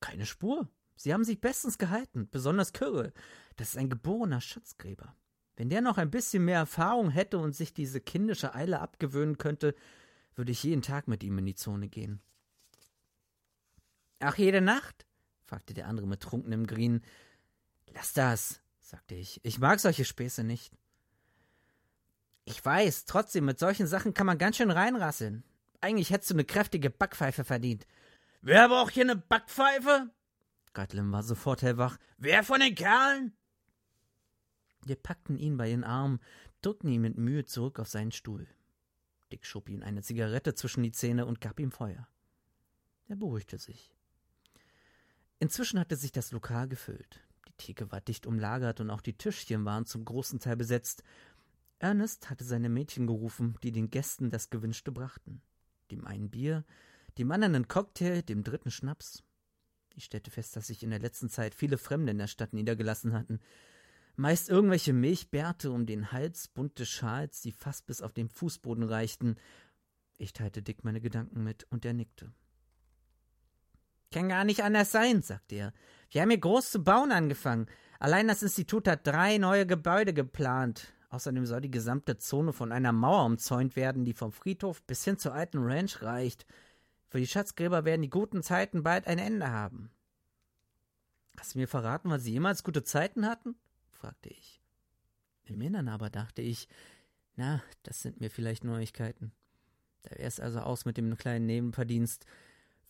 Keine Spur. Sie haben sich bestens gehalten, besonders Kyril. Das ist ein geborener Schatzgräber. Wenn der noch ein bisschen mehr Erfahrung hätte und sich diese kindische Eile abgewöhnen könnte, würde ich jeden Tag mit ihm in die Zone gehen. Ach, jede Nacht? fragte der andere mit trunkenem Grien. Lass das, sagte ich. Ich mag solche Späße nicht. Ich weiß, trotzdem, mit solchen Sachen kann man ganz schön reinrasseln. Eigentlich hättest du eine kräftige Backpfeife verdient. Wer braucht hier eine Backpfeife? Gatlin war sofort hellwach. Wer von den Kerlen? Wir packten ihn bei den Armen, drückten ihn mit Mühe zurück auf seinen Stuhl. Dick schob ihm eine Zigarette zwischen die Zähne und gab ihm Feuer. Er beruhigte sich. Inzwischen hatte sich das Lokal gefüllt. Die Theke war dicht umlagert und auch die Tischchen waren zum großen Teil besetzt. Ernest hatte seine Mädchen gerufen, die den Gästen das Gewünschte brachten. Dem einen Bier, dem anderen einen Cocktail, dem dritten Schnaps. Ich stellte fest, dass sich in der letzten Zeit viele Fremde in der Stadt niedergelassen hatten. Meist irgendwelche Milchbärte um den Hals, bunte Schals, die fast bis auf den Fußboden reichten. Ich teilte Dick meine Gedanken mit, und er nickte. Kann gar nicht anders sein, sagt er. Wir haben hier groß zu bauen angefangen. Allein das Institut hat drei neue Gebäude geplant. Außerdem soll die gesamte Zone von einer Mauer umzäunt werden, die vom Friedhof bis hin zur alten Ranch reicht. Für die Schatzgräber werden die guten Zeiten bald ein Ende haben. Hast du mir verraten, was sie jemals gute Zeiten hatten? fragte ich. Im Innern aber dachte ich, na, das sind mir vielleicht Neuigkeiten. Da wäre es also aus mit dem kleinen Nebenverdienst.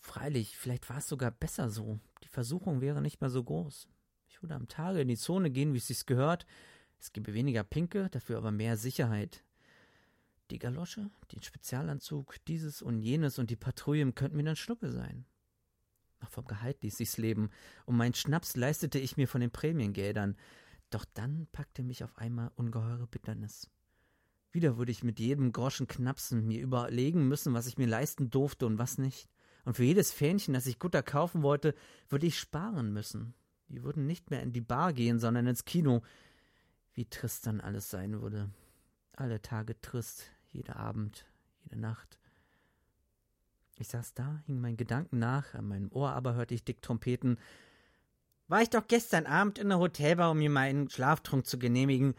Freilich, vielleicht war es sogar besser so. Die Versuchung wäre nicht mehr so groß. Ich würde am Tage in die Zone gehen, wie es sich gehört, es gebe weniger Pinke, dafür aber mehr Sicherheit. Die Galosche, den Spezialanzug, dieses und jenes und die Patrouillen könnten mir dann Schnuppe sein. Noch vom Gehalt ließ sich's leben, und meinen Schnaps leistete ich mir von den Prämiengeldern. Doch dann packte mich auf einmal ungeheure Bitternis. Wieder würde ich mit jedem Groschen knapsen, mir überlegen müssen, was ich mir leisten durfte und was nicht. Und für jedes Fähnchen, das ich Gutter kaufen wollte, würde ich sparen müssen. Die würden nicht mehr in die Bar gehen, sondern ins Kino. Wie trist dann alles sein würde. Alle Tage trist, jeder Abend, jede Nacht. Ich saß da, hing meinen Gedanken nach, an meinem Ohr aber hörte ich Dick trompeten. War ich doch gestern Abend in der Hotelbar, um mir meinen Schlaftrunk zu genehmigen,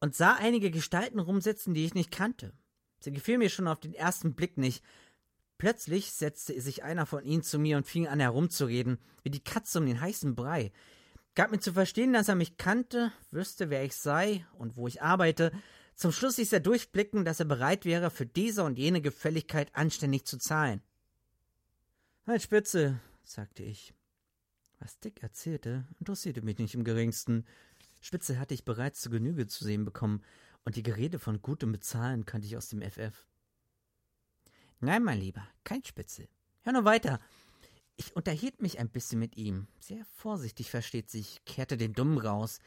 und sah einige Gestalten rumsitzen, die ich nicht kannte. Sie gefiel mir schon auf den ersten Blick nicht. Plötzlich setzte sich einer von ihnen zu mir und fing an herumzureden, wie die Katze um den heißen Brei gab mir zu verstehen, dass er mich kannte, wüsste, wer ich sei und wo ich arbeite. Zum Schluss ließ er durchblicken, dass er bereit wäre, für diese und jene Gefälligkeit anständig zu zahlen. Halt Spitze, sagte ich. Was Dick erzählte, interessierte mich nicht im geringsten. Spitze hatte ich bereits zu Genüge zu sehen bekommen, und die Gerede von gutem Bezahlen kannte ich aus dem FF. Nein, mein Lieber, kein Spitze. Hör nur weiter. Ich unterhielt mich ein bisschen mit ihm. Sehr vorsichtig, versteht sich, kehrte den Dummen raus.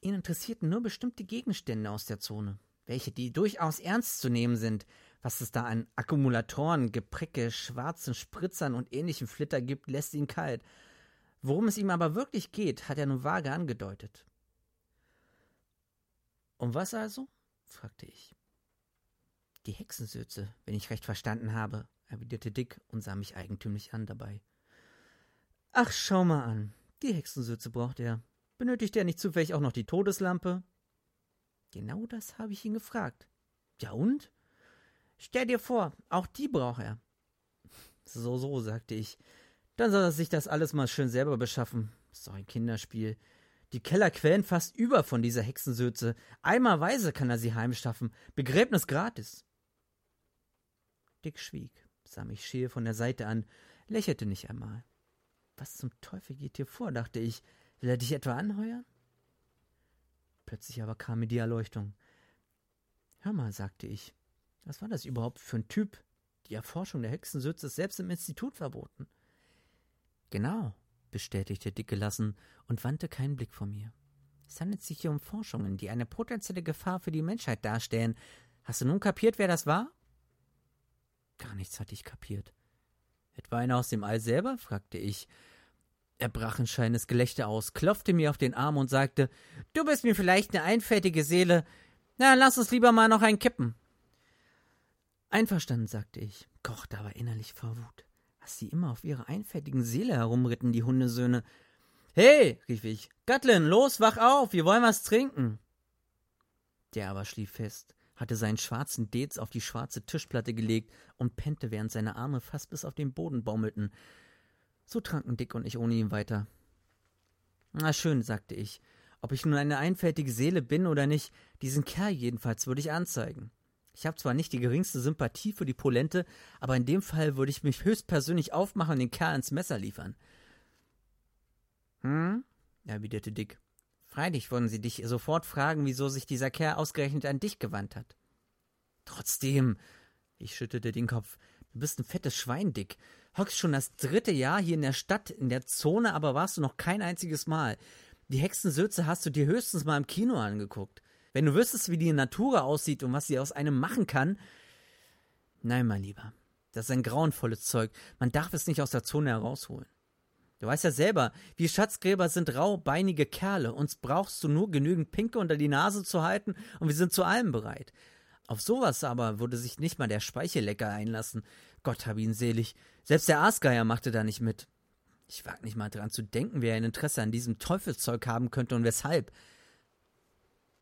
Ihn interessierten nur bestimmte Gegenstände aus der Zone, welche die durchaus ernst zu nehmen sind. Was es da an Akkumulatoren, Gepricke, schwarzen Spritzern und ähnlichem Flitter gibt, lässt ihn kalt. Worum es ihm aber wirklich geht, hat er nur vage angedeutet. Um was also? fragte ich. Die Hexensüze, wenn ich recht verstanden habe, erwiderte Dick und sah mich eigentümlich an dabei. Ach, schau mal an. Die Hexensütze braucht er. Benötigt er nicht zufällig auch noch die Todeslampe? Genau das habe ich ihn gefragt. Ja und? Stell dir vor, auch die braucht er. So, so, sagte ich. Dann soll er sich das alles mal schön selber beschaffen. Ist doch ein Kinderspiel. Die Keller quellen fast über von dieser Hexensütze. Eimerweise kann er sie heimschaffen. Begräbnis gratis. Dick schwieg sah mich scheel von der Seite an, lächelte nicht einmal. Was zum Teufel geht hier vor, dachte ich. Will er dich etwa anheuern? Plötzlich aber kam mir die Erleuchtung. Hör mal, sagte ich, was war das überhaupt für ein Typ? Die Erforschung der Hexensütze ist selbst im Institut verboten. Genau, bestätigte Dick gelassen und wandte keinen Blick von mir. Es handelt sich hier um Forschungen, die eine potenzielle Gefahr für die Menschheit darstellen. Hast du nun kapiert, wer das war? Gar nichts hatte ich kapiert. Etwa einer aus dem All selber? fragte ich. Er brach ein scheines Gelächter aus, klopfte mir auf den Arm und sagte, Du bist mir vielleicht eine einfältige Seele. Na, lass uns lieber mal noch einen kippen. Einverstanden, sagte ich, kochte aber innerlich vor Wut. Was sie immer auf ihrer einfältigen Seele herumritten, die Hundesöhne. Hey, rief ich, Gatlin, los, wach auf, wir wollen was trinken. Der aber schlief fest hatte seinen schwarzen Dez auf die schwarze Tischplatte gelegt und pennte, während seine Arme fast bis auf den Boden baumelten. So tranken Dick und ich ohne ihn weiter. Na schön, sagte ich. Ob ich nun eine einfältige Seele bin oder nicht, diesen Kerl jedenfalls würde ich anzeigen. Ich habe zwar nicht die geringste Sympathie für die Polente, aber in dem Fall würde ich mich höchstpersönlich aufmachen und den Kerl ins Messer liefern. Hm? erwiderte Dick. Freilich wollen sie dich sofort fragen, wieso sich dieser Kerl ausgerechnet an dich gewandt hat. Trotzdem, ich schüttelte den Kopf, du bist ein fettes Schwein, Dick. Hockst schon das dritte Jahr hier in der Stadt, in der Zone, aber warst du noch kein einziges Mal. Die Hexensülze hast du dir höchstens mal im Kino angeguckt. Wenn du wüsstest, wie die Natur aussieht und was sie aus einem machen kann. Nein, mein Lieber, das ist ein grauenvolles Zeug. Man darf es nicht aus der Zone herausholen. Du weißt ja selber, wir Schatzgräber sind raubeinige Kerle. Uns brauchst du nur genügend Pinke unter die Nase zu halten und wir sind zu allem bereit. Auf sowas aber würde sich nicht mal der Speichellecker einlassen. Gott hab ihn selig. Selbst der Aasgeier machte da nicht mit. Ich wag nicht mal dran zu denken, wer ein Interesse an diesem Teufelszeug haben könnte und weshalb.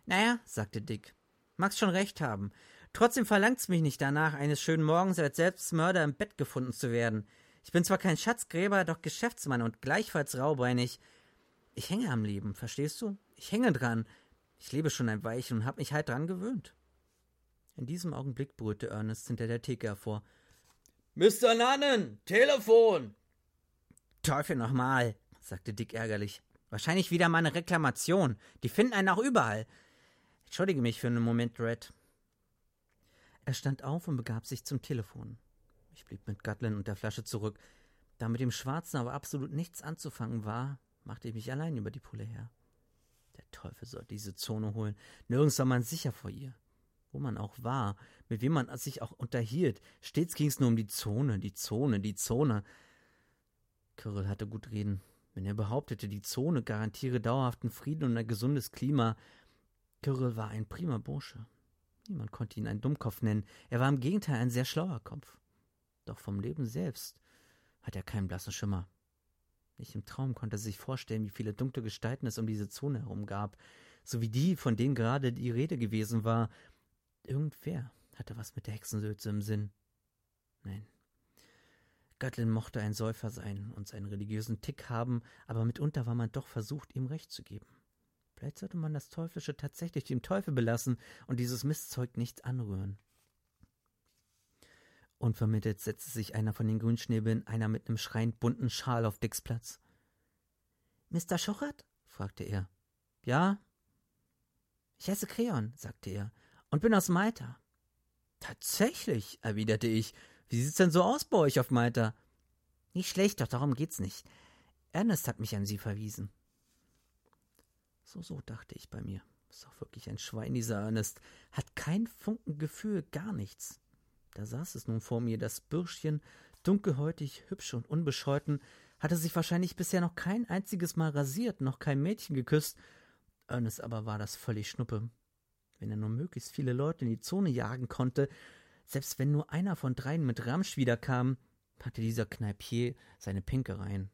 Naja, sagte Dick, magst schon recht haben. Trotzdem verlangt's mich nicht danach, eines schönen Morgens als Selbstmörder im Bett gefunden zu werden. Ich bin zwar kein Schatzgräber, doch Geschäftsmann und gleichfalls raubeinig. Ich hänge am Leben, verstehst du? Ich hänge dran. Ich lebe schon ein Weilchen und hab mich halt dran gewöhnt. In diesem Augenblick brüllte Ernest hinter der Theke hervor. Mr. Nannen, Telefon! Teufel nochmal, sagte Dick ärgerlich. Wahrscheinlich wieder mal eine Reklamation. Die finden einen auch überall. Entschuldige mich für einen Moment, Red. Er stand auf und begab sich zum Telefon. Ich blieb mit Gatlin und der Flasche zurück. Da mit dem Schwarzen aber absolut nichts anzufangen war, machte ich mich allein über die Pulle her. Der Teufel soll diese Zone holen. Nirgends war man sicher vor ihr. Wo man auch war, mit wem man sich auch unterhielt. Stets ging es nur um die Zone, die Zone, die Zone. Kirill hatte gut reden. Wenn er behauptete, die Zone garantiere dauerhaften Frieden und ein gesundes Klima. Kirill war ein prima Bursche. Niemand konnte ihn einen Dummkopf nennen. Er war im Gegenteil ein sehr schlauer Kopf. Doch vom Leben selbst hat er keinen blassen Schimmer. Nicht im Traum konnte er sich vorstellen, wie viele dunkle Gestalten es um diese Zone herum gab, so wie die, von denen gerade die Rede gewesen war. Irgendwer hatte was mit der Hexensülze im Sinn. Nein. Göttlin mochte ein Säufer sein und seinen religiösen Tick haben, aber mitunter war man doch versucht, ihm Recht zu geben. Vielleicht sollte man das Teuflische tatsächlich dem Teufel belassen und dieses Mistzeug nicht anrühren. Unvermittelt setzte sich einer von den Grünschnäbeln, einer mit einem schreiend bunten Schal auf Dicks Platz. Mr. Schochert? fragte er. Ja. Ich heiße Kreon, sagte er, und bin aus Malta. Tatsächlich, erwiderte ich. Wie sieht's denn so aus bei euch auf Malta? Nicht schlecht, doch darum geht's nicht. Ernest hat mich an Sie verwiesen. So, so, dachte ich bei mir. Ist doch wirklich ein Schwein, dieser Ernest. Hat kein Funken Gefühl, gar nichts. Da saß es nun vor mir, das Bürschchen, dunkelhäutig, hübsch und unbescheuten, hatte sich wahrscheinlich bisher noch kein einziges Mal rasiert, noch kein Mädchen geküsst. Ernest aber war das völlig Schnuppe. Wenn er nur möglichst viele Leute in die Zone jagen konnte, selbst wenn nur einer von dreien mit Ramsch wiederkam, hatte dieser Kneipier seine Pinkereien.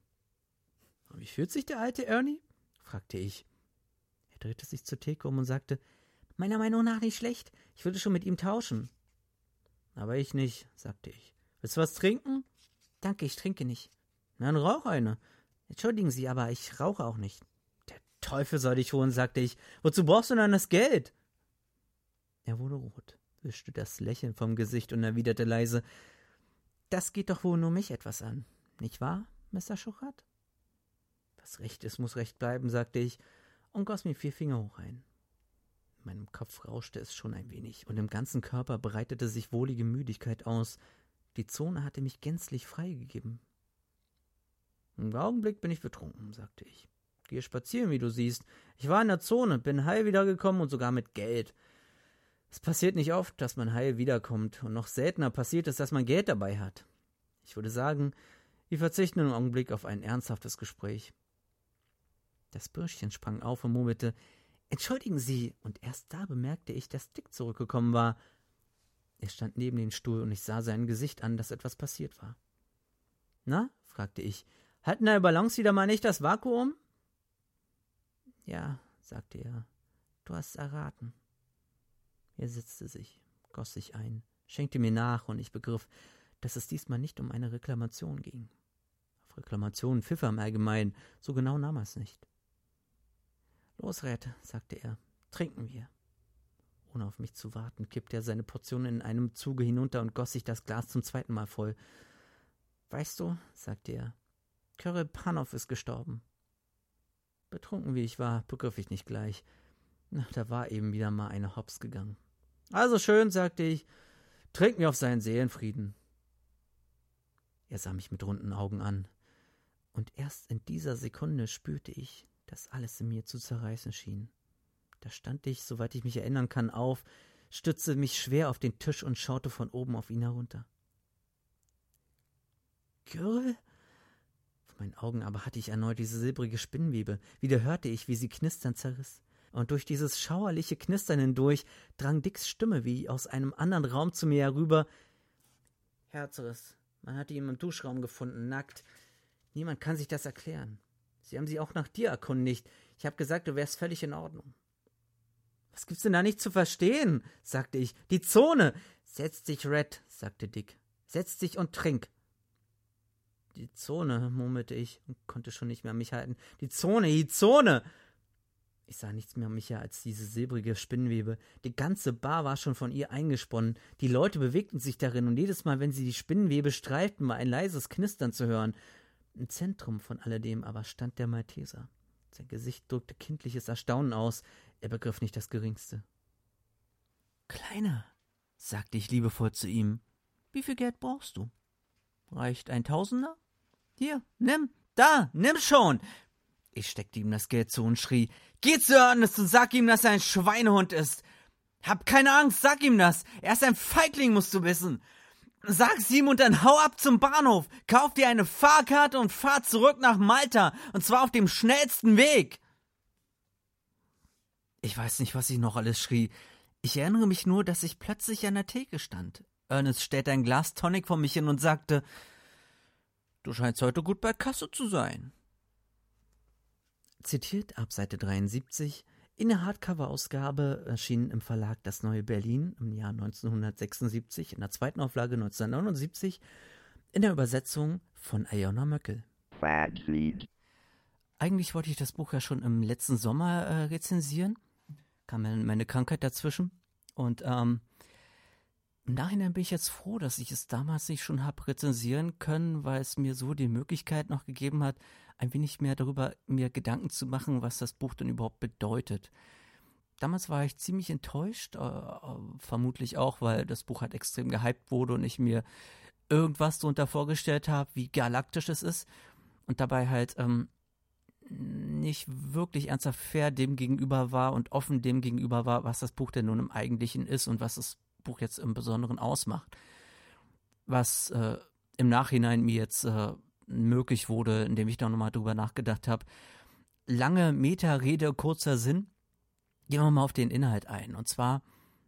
Wie fühlt sich der alte Ernie? fragte ich. Er drehte sich zur Theke um und sagte, meiner Meinung nach nicht schlecht. Ich würde schon mit ihm tauschen. Aber ich nicht, sagte ich. Willst du was trinken? Danke, ich trinke nicht. Dann rauch eine. Entschuldigen Sie, aber ich rauche auch nicht. Der Teufel soll dich holen, sagte ich. Wozu brauchst du denn das Geld? Er wurde rot, wischte das Lächeln vom Gesicht und erwiderte leise, das geht doch wohl nur mich etwas an, nicht wahr, Mr. Schuchert? Was recht ist, muss recht bleiben, sagte ich und goss mir vier Finger hoch ein. In meinem Kopf rauschte es schon ein wenig, und im ganzen Körper breitete sich wohlige Müdigkeit aus. Die Zone hatte mich gänzlich freigegeben. Im Augenblick bin ich betrunken, sagte ich. Gehe spazieren, wie du siehst. Ich war in der Zone, bin heil wiedergekommen und sogar mit Geld. Es passiert nicht oft, dass man heil wiederkommt, und noch seltener passiert es, dass man Geld dabei hat. Ich würde sagen, wir verzichten im Augenblick auf ein ernsthaftes Gespräch. Das Bürschchen sprang auf und murmelte, Entschuldigen Sie, und erst da bemerkte ich, dass Dick zurückgekommen war. Er stand neben dem Stuhl und ich sah sein Gesicht an, dass etwas passiert war. Na? fragte ich. Halten deine Ballons wieder mal nicht das Vakuum? Ja, sagte er. Du hast erraten. Er setzte sich, goss sich ein, schenkte mir nach, und ich begriff, dass es diesmal nicht um eine Reklamation ging. Auf Reklamationen pfiff er im Allgemeinen, so genau nahm er es nicht. Los, Red, sagte er, trinken wir. Ohne auf mich zu warten, kippte er seine Portion in einem Zuge hinunter und goss sich das Glas zum zweiten Mal voll. Weißt du, sagte er, Kirill Panov ist gestorben. Betrunken wie ich war, begriff ich nicht gleich. Na, da war eben wieder mal eine Hops gegangen. Also schön, sagte ich, trink mir auf seinen Seelenfrieden. Er sah mich mit runden Augen an, und erst in dieser Sekunde spürte ich, dass alles in mir zu zerreißen schien. Da stand ich, soweit ich mich erinnern kann, auf, stützte mich schwer auf den Tisch und schaute von oben auf ihn herunter. Kyrre? Vor meinen Augen aber hatte ich erneut diese silbrige Spinnwebe. Wieder hörte ich, wie sie knisternd zerriss. Und durch dieses schauerliche Knistern hindurch drang Dicks Stimme wie aus einem anderen Raum zu mir herüber. Herzriss, Man hat ihn im Duschraum gefunden, nackt. Niemand kann sich das erklären. Sie haben sie auch nach dir erkundigt. Ich habe gesagt, du wärst völlig in Ordnung. Was gibt's denn da nicht zu verstehen? sagte ich. Die Zone. Setz dich, Red, sagte Dick. Setz dich und trink. Die Zone, murmelte ich und konnte schon nicht mehr an mich halten. Die Zone, die Zone! Ich sah nichts mehr um mich her als diese silbrige Spinnwebe. Die ganze Bar war schon von ihr eingesponnen. Die Leute bewegten sich darin und jedes Mal, wenn sie die Spinnwebe streiften, war ein leises Knistern zu hören. Im Zentrum von alledem aber stand der Malteser. Sein Gesicht drückte kindliches Erstaunen aus. Er begriff nicht das Geringste. Kleiner, sagte ich liebevoll zu ihm, wie viel Geld brauchst du? Reicht ein Tausender? Hier, nimm, da, nimm schon! Ich steckte ihm das Geld zu und schrie, Geh zu Ernest und sag ihm, dass er ein Schweinehund ist! Hab keine Angst, sag ihm das! Er ist ein Feigling, musst du wissen! Sag's ihm und dann hau ab zum Bahnhof, kauf dir eine Fahrkarte und fahr zurück nach Malta, und zwar auf dem schnellsten Weg! Ich weiß nicht, was ich noch alles schrie. Ich erinnere mich nur, dass ich plötzlich an der Theke stand. Ernest stellte ein Glas Tonic vor mich hin und sagte, Du scheinst heute gut bei Kasse zu sein. Zitiert ab Seite 73 in der Hardcover-Ausgabe erschien im Verlag Das Neue Berlin im Jahr 1976, in der zweiten Auflage 1979, in der Übersetzung von Iona Möckel. Eigentlich wollte ich das Buch ja schon im letzten Sommer äh, rezensieren, kam mir meine Krankheit dazwischen. Und ähm, im Nachhinein bin ich jetzt froh, dass ich es damals nicht schon habe rezensieren können, weil es mir so die Möglichkeit noch gegeben hat, ein wenig mehr darüber mir Gedanken zu machen, was das Buch denn überhaupt bedeutet. Damals war ich ziemlich enttäuscht, äh, vermutlich auch, weil das Buch halt extrem gehypt wurde und ich mir irgendwas darunter vorgestellt habe, wie galaktisch es ist und dabei halt ähm, nicht wirklich ernsthaft fair dem gegenüber war und offen dem gegenüber war, was das Buch denn nun im Eigentlichen ist und was das Buch jetzt im Besonderen ausmacht. Was äh, im Nachhinein mir jetzt äh, möglich wurde, indem ich da nochmal drüber nachgedacht habe. Lange Meta-Rede, kurzer Sinn. Gehen wir mal auf den Inhalt ein. Und zwar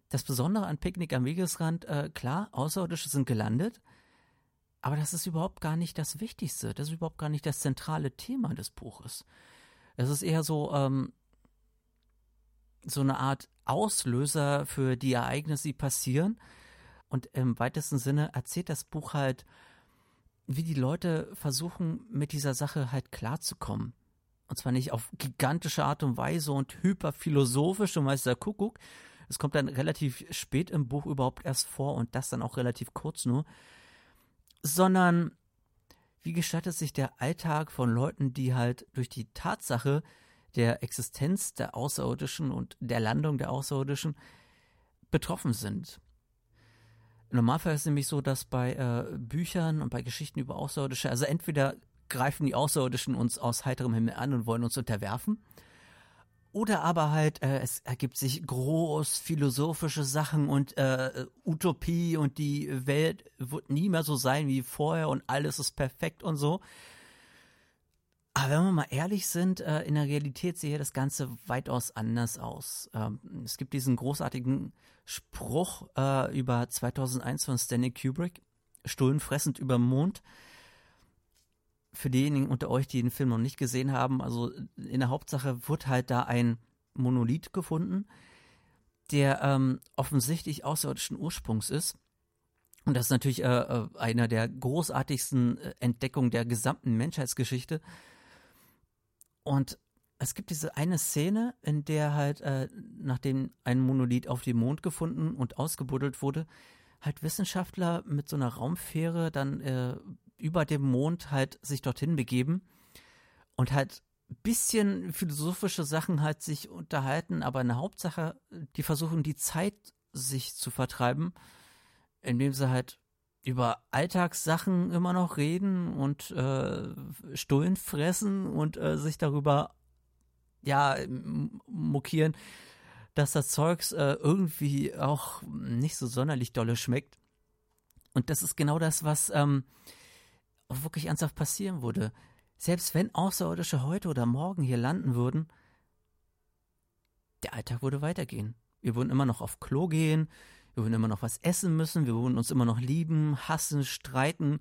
das Besondere an Picknick am Wegesrand, äh, klar, Außerirdische sind gelandet, aber das ist überhaupt gar nicht das Wichtigste. Das ist überhaupt gar nicht das zentrale Thema des Buches. Es ist eher so, ähm, so eine Art Auslöser für die Ereignisse, die passieren. Und im weitesten Sinne erzählt das Buch halt, wie die Leute versuchen, mit dieser Sache halt klarzukommen. Und zwar nicht auf gigantische Art und Weise und hyperphilosophisch und Meister Kuckuck. Es kommt dann relativ spät im Buch überhaupt erst vor und das dann auch relativ kurz nur. Sondern wie gestaltet sich der Alltag von Leuten, die halt durch die Tatsache der Existenz der Außerirdischen und der Landung der Außerirdischen betroffen sind. Normalfall ist es nämlich so, dass bei äh, Büchern und bei Geschichten über Außerirdische, also entweder greifen die Außerirdischen uns aus heiterem Himmel an und wollen uns unterwerfen, oder aber halt, äh, es ergibt sich groß philosophische Sachen und äh, Utopie und die Welt wird nie mehr so sein wie vorher und alles ist perfekt und so. Aber wenn wir mal ehrlich sind, äh, in der Realität sehe das Ganze weitaus anders aus. Ähm, es gibt diesen großartigen Spruch äh, über 2001 von Stanley Kubrick, Stullen fressend über Mond. Für diejenigen unter euch, die den Film noch nicht gesehen haben, also in der Hauptsache wird halt da ein Monolith gefunden, der ähm, offensichtlich außerirdischen Ursprungs ist. Und das ist natürlich äh, äh einer der großartigsten Entdeckungen der gesamten Menschheitsgeschichte. Und es gibt diese eine Szene, in der halt, äh, nachdem ein Monolith auf dem Mond gefunden und ausgebuddelt wurde, halt Wissenschaftler mit so einer Raumfähre dann äh, über dem Mond halt sich dorthin begeben und halt bisschen philosophische Sachen halt sich unterhalten, aber in der Hauptsache, die versuchen die Zeit sich zu vertreiben, indem sie halt über Alltagssachen immer noch reden und äh, Stullen fressen und äh, sich darüber ja mokieren, dass das Zeugs äh, irgendwie auch nicht so sonderlich dolle schmeckt. Und das ist genau das, was ähm, wirklich ernsthaft passieren würde. Selbst wenn Außerirdische heute oder morgen hier landen würden, der Alltag würde weitergehen. Wir würden immer noch auf Klo gehen, wir würden immer noch was essen müssen, wir würden uns immer noch lieben, hassen, streiten.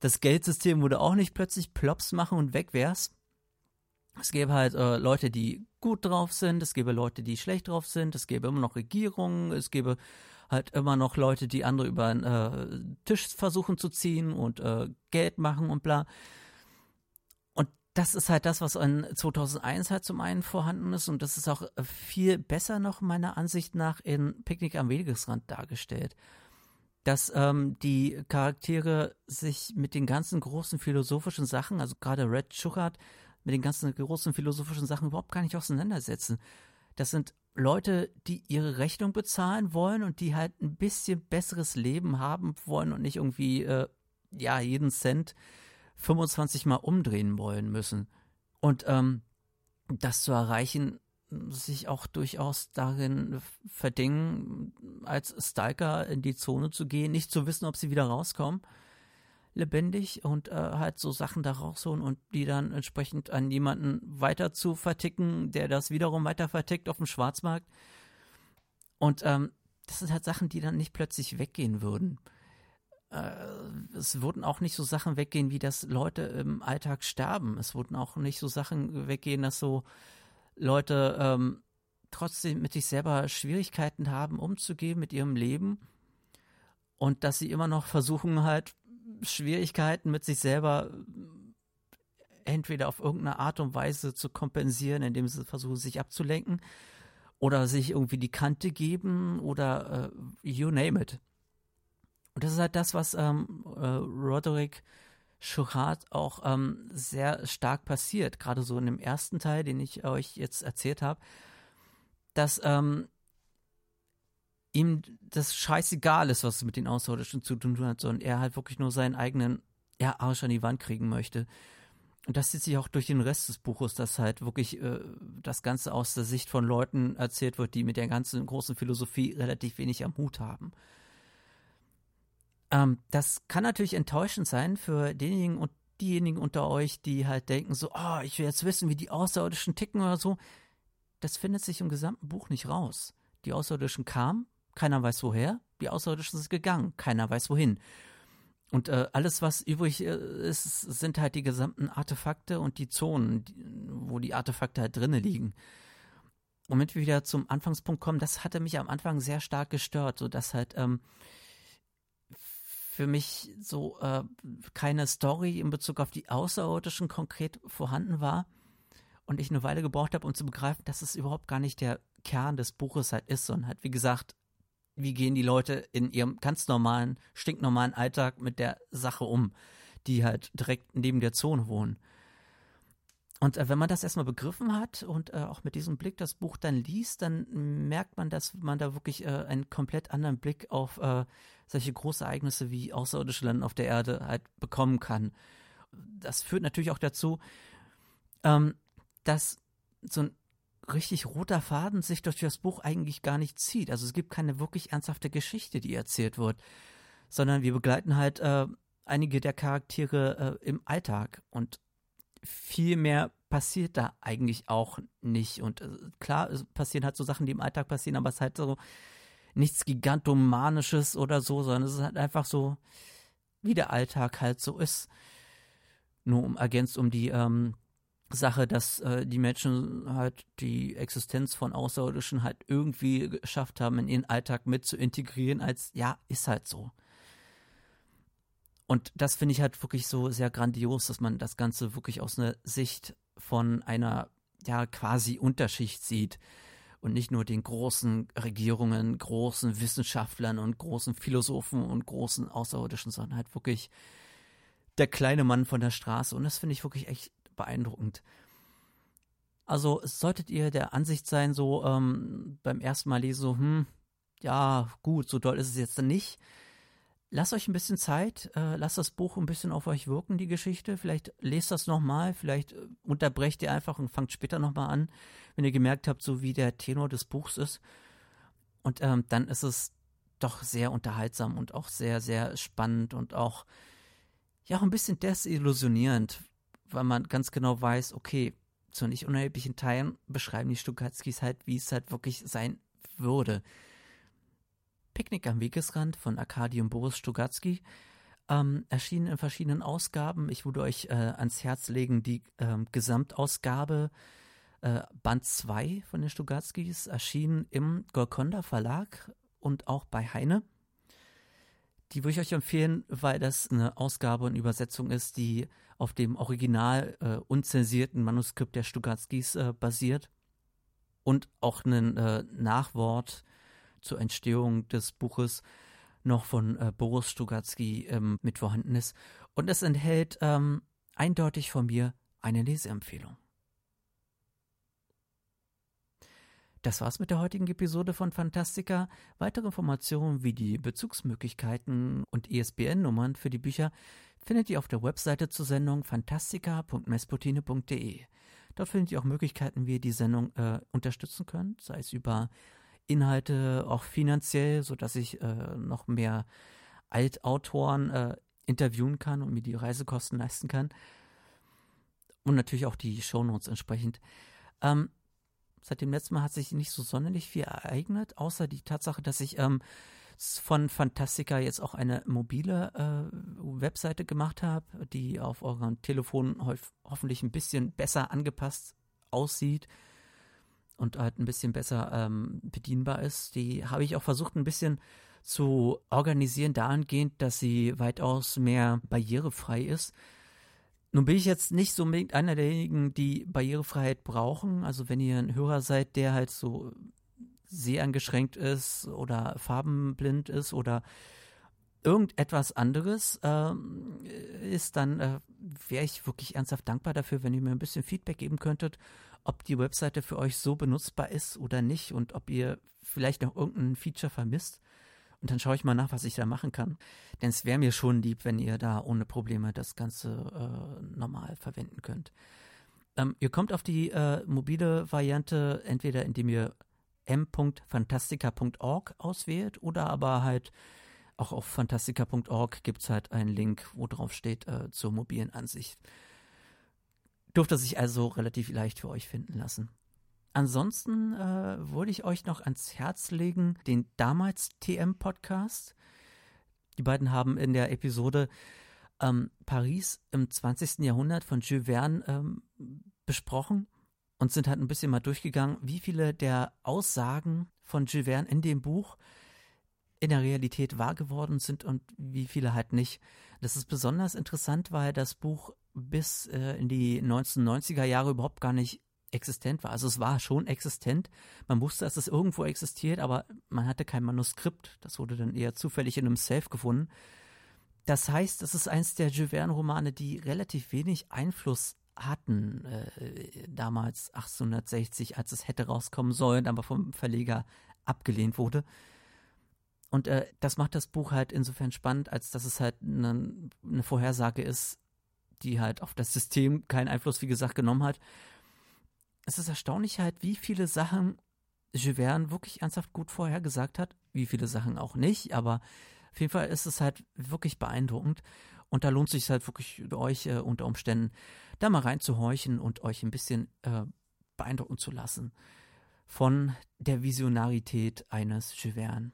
Das Geldsystem würde auch nicht plötzlich plops machen und weg wär's. Es gäbe halt äh, Leute, die gut drauf sind, es gäbe Leute, die schlecht drauf sind, es gäbe immer noch Regierungen, es gäbe halt immer noch Leute, die andere über den äh, Tisch versuchen zu ziehen und äh, Geld machen und bla. Das ist halt das, was in 2001 halt zum einen vorhanden ist und das ist auch viel besser noch meiner Ansicht nach in Picknick am Wegesrand dargestellt. Dass ähm, die Charaktere sich mit den ganzen großen philosophischen Sachen, also gerade Red Schuchert, mit den ganzen großen philosophischen Sachen überhaupt gar nicht auseinandersetzen. Das sind Leute, die ihre Rechnung bezahlen wollen und die halt ein bisschen besseres Leben haben wollen und nicht irgendwie, äh, ja, jeden Cent 25 Mal umdrehen wollen müssen. Und ähm, das zu erreichen, sich auch durchaus darin verdingen, als Stalker in die Zone zu gehen, nicht zu wissen, ob sie wieder rauskommen lebendig und äh, halt so Sachen da rausholen und die dann entsprechend an jemanden weiter zu verticken, der das wiederum weiter vertickt auf dem Schwarzmarkt. Und ähm, das sind halt Sachen, die dann nicht plötzlich weggehen würden. Äh, es würden auch nicht so Sachen weggehen, wie dass Leute im Alltag sterben. Es würden auch nicht so Sachen weggehen, dass so Leute ähm, trotzdem mit sich selber Schwierigkeiten haben, umzugehen mit ihrem Leben und dass sie immer noch versuchen halt Schwierigkeiten mit sich selber entweder auf irgendeine Art und Weise zu kompensieren, indem sie versuchen, sich abzulenken oder sich irgendwie die Kante geben oder äh, you name it. Und das ist halt das, was ähm, äh, Roderick Chourat auch ähm, sehr stark passiert, gerade so in dem ersten Teil, den ich euch jetzt erzählt habe, dass ähm, ihm das scheißegal ist, was mit den Außerirdischen zu tun hat, sondern er halt wirklich nur seinen eigenen ja, Arsch an die Wand kriegen möchte. Und das zieht sich auch durch den Rest des Buches, dass halt wirklich äh, das Ganze aus der Sicht von Leuten erzählt wird, die mit der ganzen großen Philosophie relativ wenig am Hut haben. Ähm, das kann natürlich enttäuschend sein für denjenigen und diejenigen unter euch, die halt denken so, oh, ich will jetzt wissen, wie die Außerirdischen ticken oder so. Das findet sich im gesamten Buch nicht raus. Die Außerirdischen kamen, keiner weiß woher, die Außerirdischen sind gegangen, keiner weiß wohin. Und äh, alles, was übrig äh, ist, sind halt die gesamten Artefakte und die Zonen, die, wo die Artefakte halt drinnen liegen. Wenn wir wieder zum Anfangspunkt kommen, das hatte mich am Anfang sehr stark gestört, sodass halt ähm, für mich so äh, keine Story in Bezug auf die Außerirdischen konkret vorhanden war und ich eine Weile gebraucht habe, um zu begreifen, dass es überhaupt gar nicht der Kern des Buches halt ist, sondern halt, wie gesagt, wie gehen die Leute in ihrem ganz normalen, stinknormalen Alltag mit der Sache um, die halt direkt neben der Zone wohnen. Und äh, wenn man das erstmal begriffen hat und äh, auch mit diesem Blick das Buch dann liest, dann merkt man, dass man da wirklich äh, einen komplett anderen Blick auf äh, solche Großereignisse wie außerirdische Landen auf der Erde halt bekommen kann. Das führt natürlich auch dazu, ähm, dass so ein richtig roter Faden sich durch das Buch eigentlich gar nicht zieht. Also es gibt keine wirklich ernsthafte Geschichte, die erzählt wird, sondern wir begleiten halt äh, einige der Charaktere äh, im Alltag und viel mehr passiert da eigentlich auch nicht. Und äh, klar, es passieren halt so Sachen, die im Alltag passieren, aber es ist halt so nichts Gigantomanisches oder so, sondern es ist halt einfach so, wie der Alltag halt so ist. Nur um ergänzt um die ähm, Sache, dass äh, die Menschen halt die Existenz von Außerirdischen halt irgendwie geschafft haben, in ihren Alltag mit zu integrieren, als ja, ist halt so. Und das finde ich halt wirklich so sehr grandios, dass man das Ganze wirklich aus einer Sicht von einer ja quasi Unterschicht sieht und nicht nur den großen Regierungen, großen Wissenschaftlern und großen Philosophen und großen Außerirdischen, sondern halt wirklich der kleine Mann von der Straße. Und das finde ich wirklich echt beeindruckend. Also solltet ihr der Ansicht sein, so ähm, beim ersten Mal lesen, so, hm, ja, gut, so doll ist es jetzt dann nicht. Lasst euch ein bisschen Zeit, äh, lasst das Buch ein bisschen auf euch wirken, die Geschichte. Vielleicht lest das nochmal, vielleicht äh, unterbrecht ihr einfach und fangt später nochmal an, wenn ihr gemerkt habt, so wie der Tenor des Buchs ist. Und ähm, dann ist es doch sehr unterhaltsam und auch sehr, sehr spannend und auch ja auch ein bisschen desillusionierend, weil man ganz genau weiß, okay, zu nicht unerheblichen Teilen beschreiben die Stukatzkis halt, wie es halt wirklich sein würde. Picknick am Wegesrand von Arkadium Boris Stugatzky. Ähm, erschienen in verschiedenen Ausgaben. Ich würde euch äh, ans Herz legen, die ähm, Gesamtausgabe äh, Band 2 von den Stugatskis, erschienen im Golconda Verlag und auch bei Heine. Die würde ich euch empfehlen, weil das eine Ausgabe und Übersetzung ist, die auf dem original äh, unzensierten Manuskript der Stugatskis äh, basiert und auch ein äh, Nachwort zur Entstehung des Buches noch von äh, Boris Stugatzky ähm, mit vorhanden ist. Und es enthält ähm, eindeutig von mir eine Leseempfehlung. Das war's mit der heutigen Episode von Fantastica. Weitere Informationen wie die Bezugsmöglichkeiten und ISBN-Nummern für die Bücher findet ihr auf der Webseite zur Sendung fantastica.mespotine.de. Dort findet ihr auch Möglichkeiten, wie ihr die Sendung äh, unterstützen könnt, sei es über Inhalte, auch finanziell, sodass ich äh, noch mehr Altautoren äh, interviewen kann und mir die Reisekosten leisten kann. Und natürlich auch die Shownotes entsprechend. Ähm, seit dem letzten Mal hat sich nicht so sonderlich viel ereignet, außer die Tatsache, dass ich ähm, von Fantastica jetzt auch eine mobile äh, Webseite gemacht habe, die auf eurem Telefon hoffentlich ein bisschen besser angepasst aussieht und halt ein bisschen besser ähm, bedienbar ist. Die habe ich auch versucht ein bisschen zu organisieren dahingehend, dass sie weitaus mehr barrierefrei ist. Nun bin ich jetzt nicht so einer derjenigen, die Barrierefreiheit brauchen. Also wenn ihr ein Hörer seid, der halt so sehr eingeschränkt ist oder farbenblind ist oder irgendetwas anderes äh, ist, dann äh, wäre ich wirklich ernsthaft dankbar dafür, wenn ihr mir ein bisschen Feedback geben könntet, ob die Webseite für euch so benutzbar ist oder nicht und ob ihr vielleicht noch irgendein Feature vermisst. Und dann schaue ich mal nach, was ich da machen kann. Denn es wäre mir schon lieb, wenn ihr da ohne Probleme das Ganze äh, normal verwenden könnt. Ähm, ihr kommt auf die äh, mobile Variante entweder indem ihr m.fantastica.org auswählt oder aber halt auch auf fantastica.org gibt es halt einen Link, wo drauf steht äh, zur mobilen Ansicht. Dürfte sich also relativ leicht für euch finden lassen. Ansonsten äh, würde ich euch noch ans Herz legen, den damals TM-Podcast. Die beiden haben in der Episode ähm, Paris im 20. Jahrhundert von Jules Verne ähm, besprochen und sind halt ein bisschen mal durchgegangen, wie viele der Aussagen von Jules Verne in dem Buch in der Realität wahr geworden sind und wie viele halt nicht. Das ist besonders interessant, weil das Buch bis äh, in die 1990er Jahre überhaupt gar nicht existent war. Also es war schon existent. Man wusste, dass es irgendwo existiert, aber man hatte kein Manuskript. Das wurde dann eher zufällig in einem Safe gefunden. Das heißt, es ist eins der Jules Verne-Romane, die relativ wenig Einfluss hatten, äh, damals 1860, als es hätte rauskommen sollen, aber vom Verleger abgelehnt wurde. Und äh, das macht das Buch halt insofern spannend, als dass es halt eine, eine Vorhersage ist, die halt auf das System keinen Einfluss, wie gesagt, genommen hat. Es ist erstaunlich halt, wie viele Sachen Jules Verne wirklich ernsthaft gut vorhergesagt hat, wie viele Sachen auch nicht, aber auf jeden Fall ist es halt wirklich beeindruckend und da lohnt es sich halt wirklich euch äh, unter Umständen da mal reinzuhorchen und euch ein bisschen äh, beeindrucken zu lassen von der Visionarität eines Jules Verne.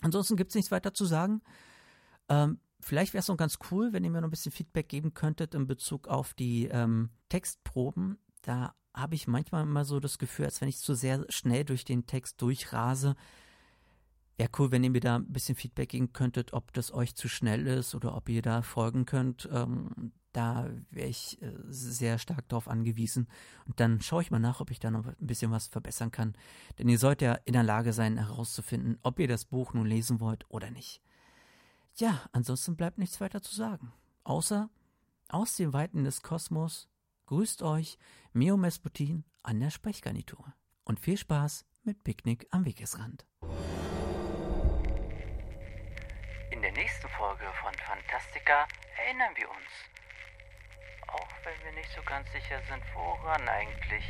Ansonsten gibt es nichts weiter zu sagen. Ähm, vielleicht wäre es noch ganz cool, wenn ihr mir noch ein bisschen Feedback geben könntet in Bezug auf die ähm, Textproben. Da habe ich manchmal immer so das Gefühl, als wenn ich zu sehr schnell durch den Text durchrase. Wäre cool, wenn ihr mir da ein bisschen Feedback geben könntet, ob das euch zu schnell ist oder ob ihr da folgen könnt. Ähm, da wäre ich äh, sehr stark darauf angewiesen. Und dann schaue ich mal nach, ob ich da noch ein bisschen was verbessern kann. Denn ihr sollt ja in der Lage sein, herauszufinden, ob ihr das Buch nun lesen wollt oder nicht. Ja, ansonsten bleibt nichts weiter zu sagen. Außer aus den Weiten des Kosmos grüßt euch Mio Mesputin an der Sprechgarnitur. Und viel Spaß mit Picknick am Wegesrand. In der nächsten Folge von Fantastica erinnern wir uns auch wenn wir nicht so ganz sicher sind, woran eigentlich.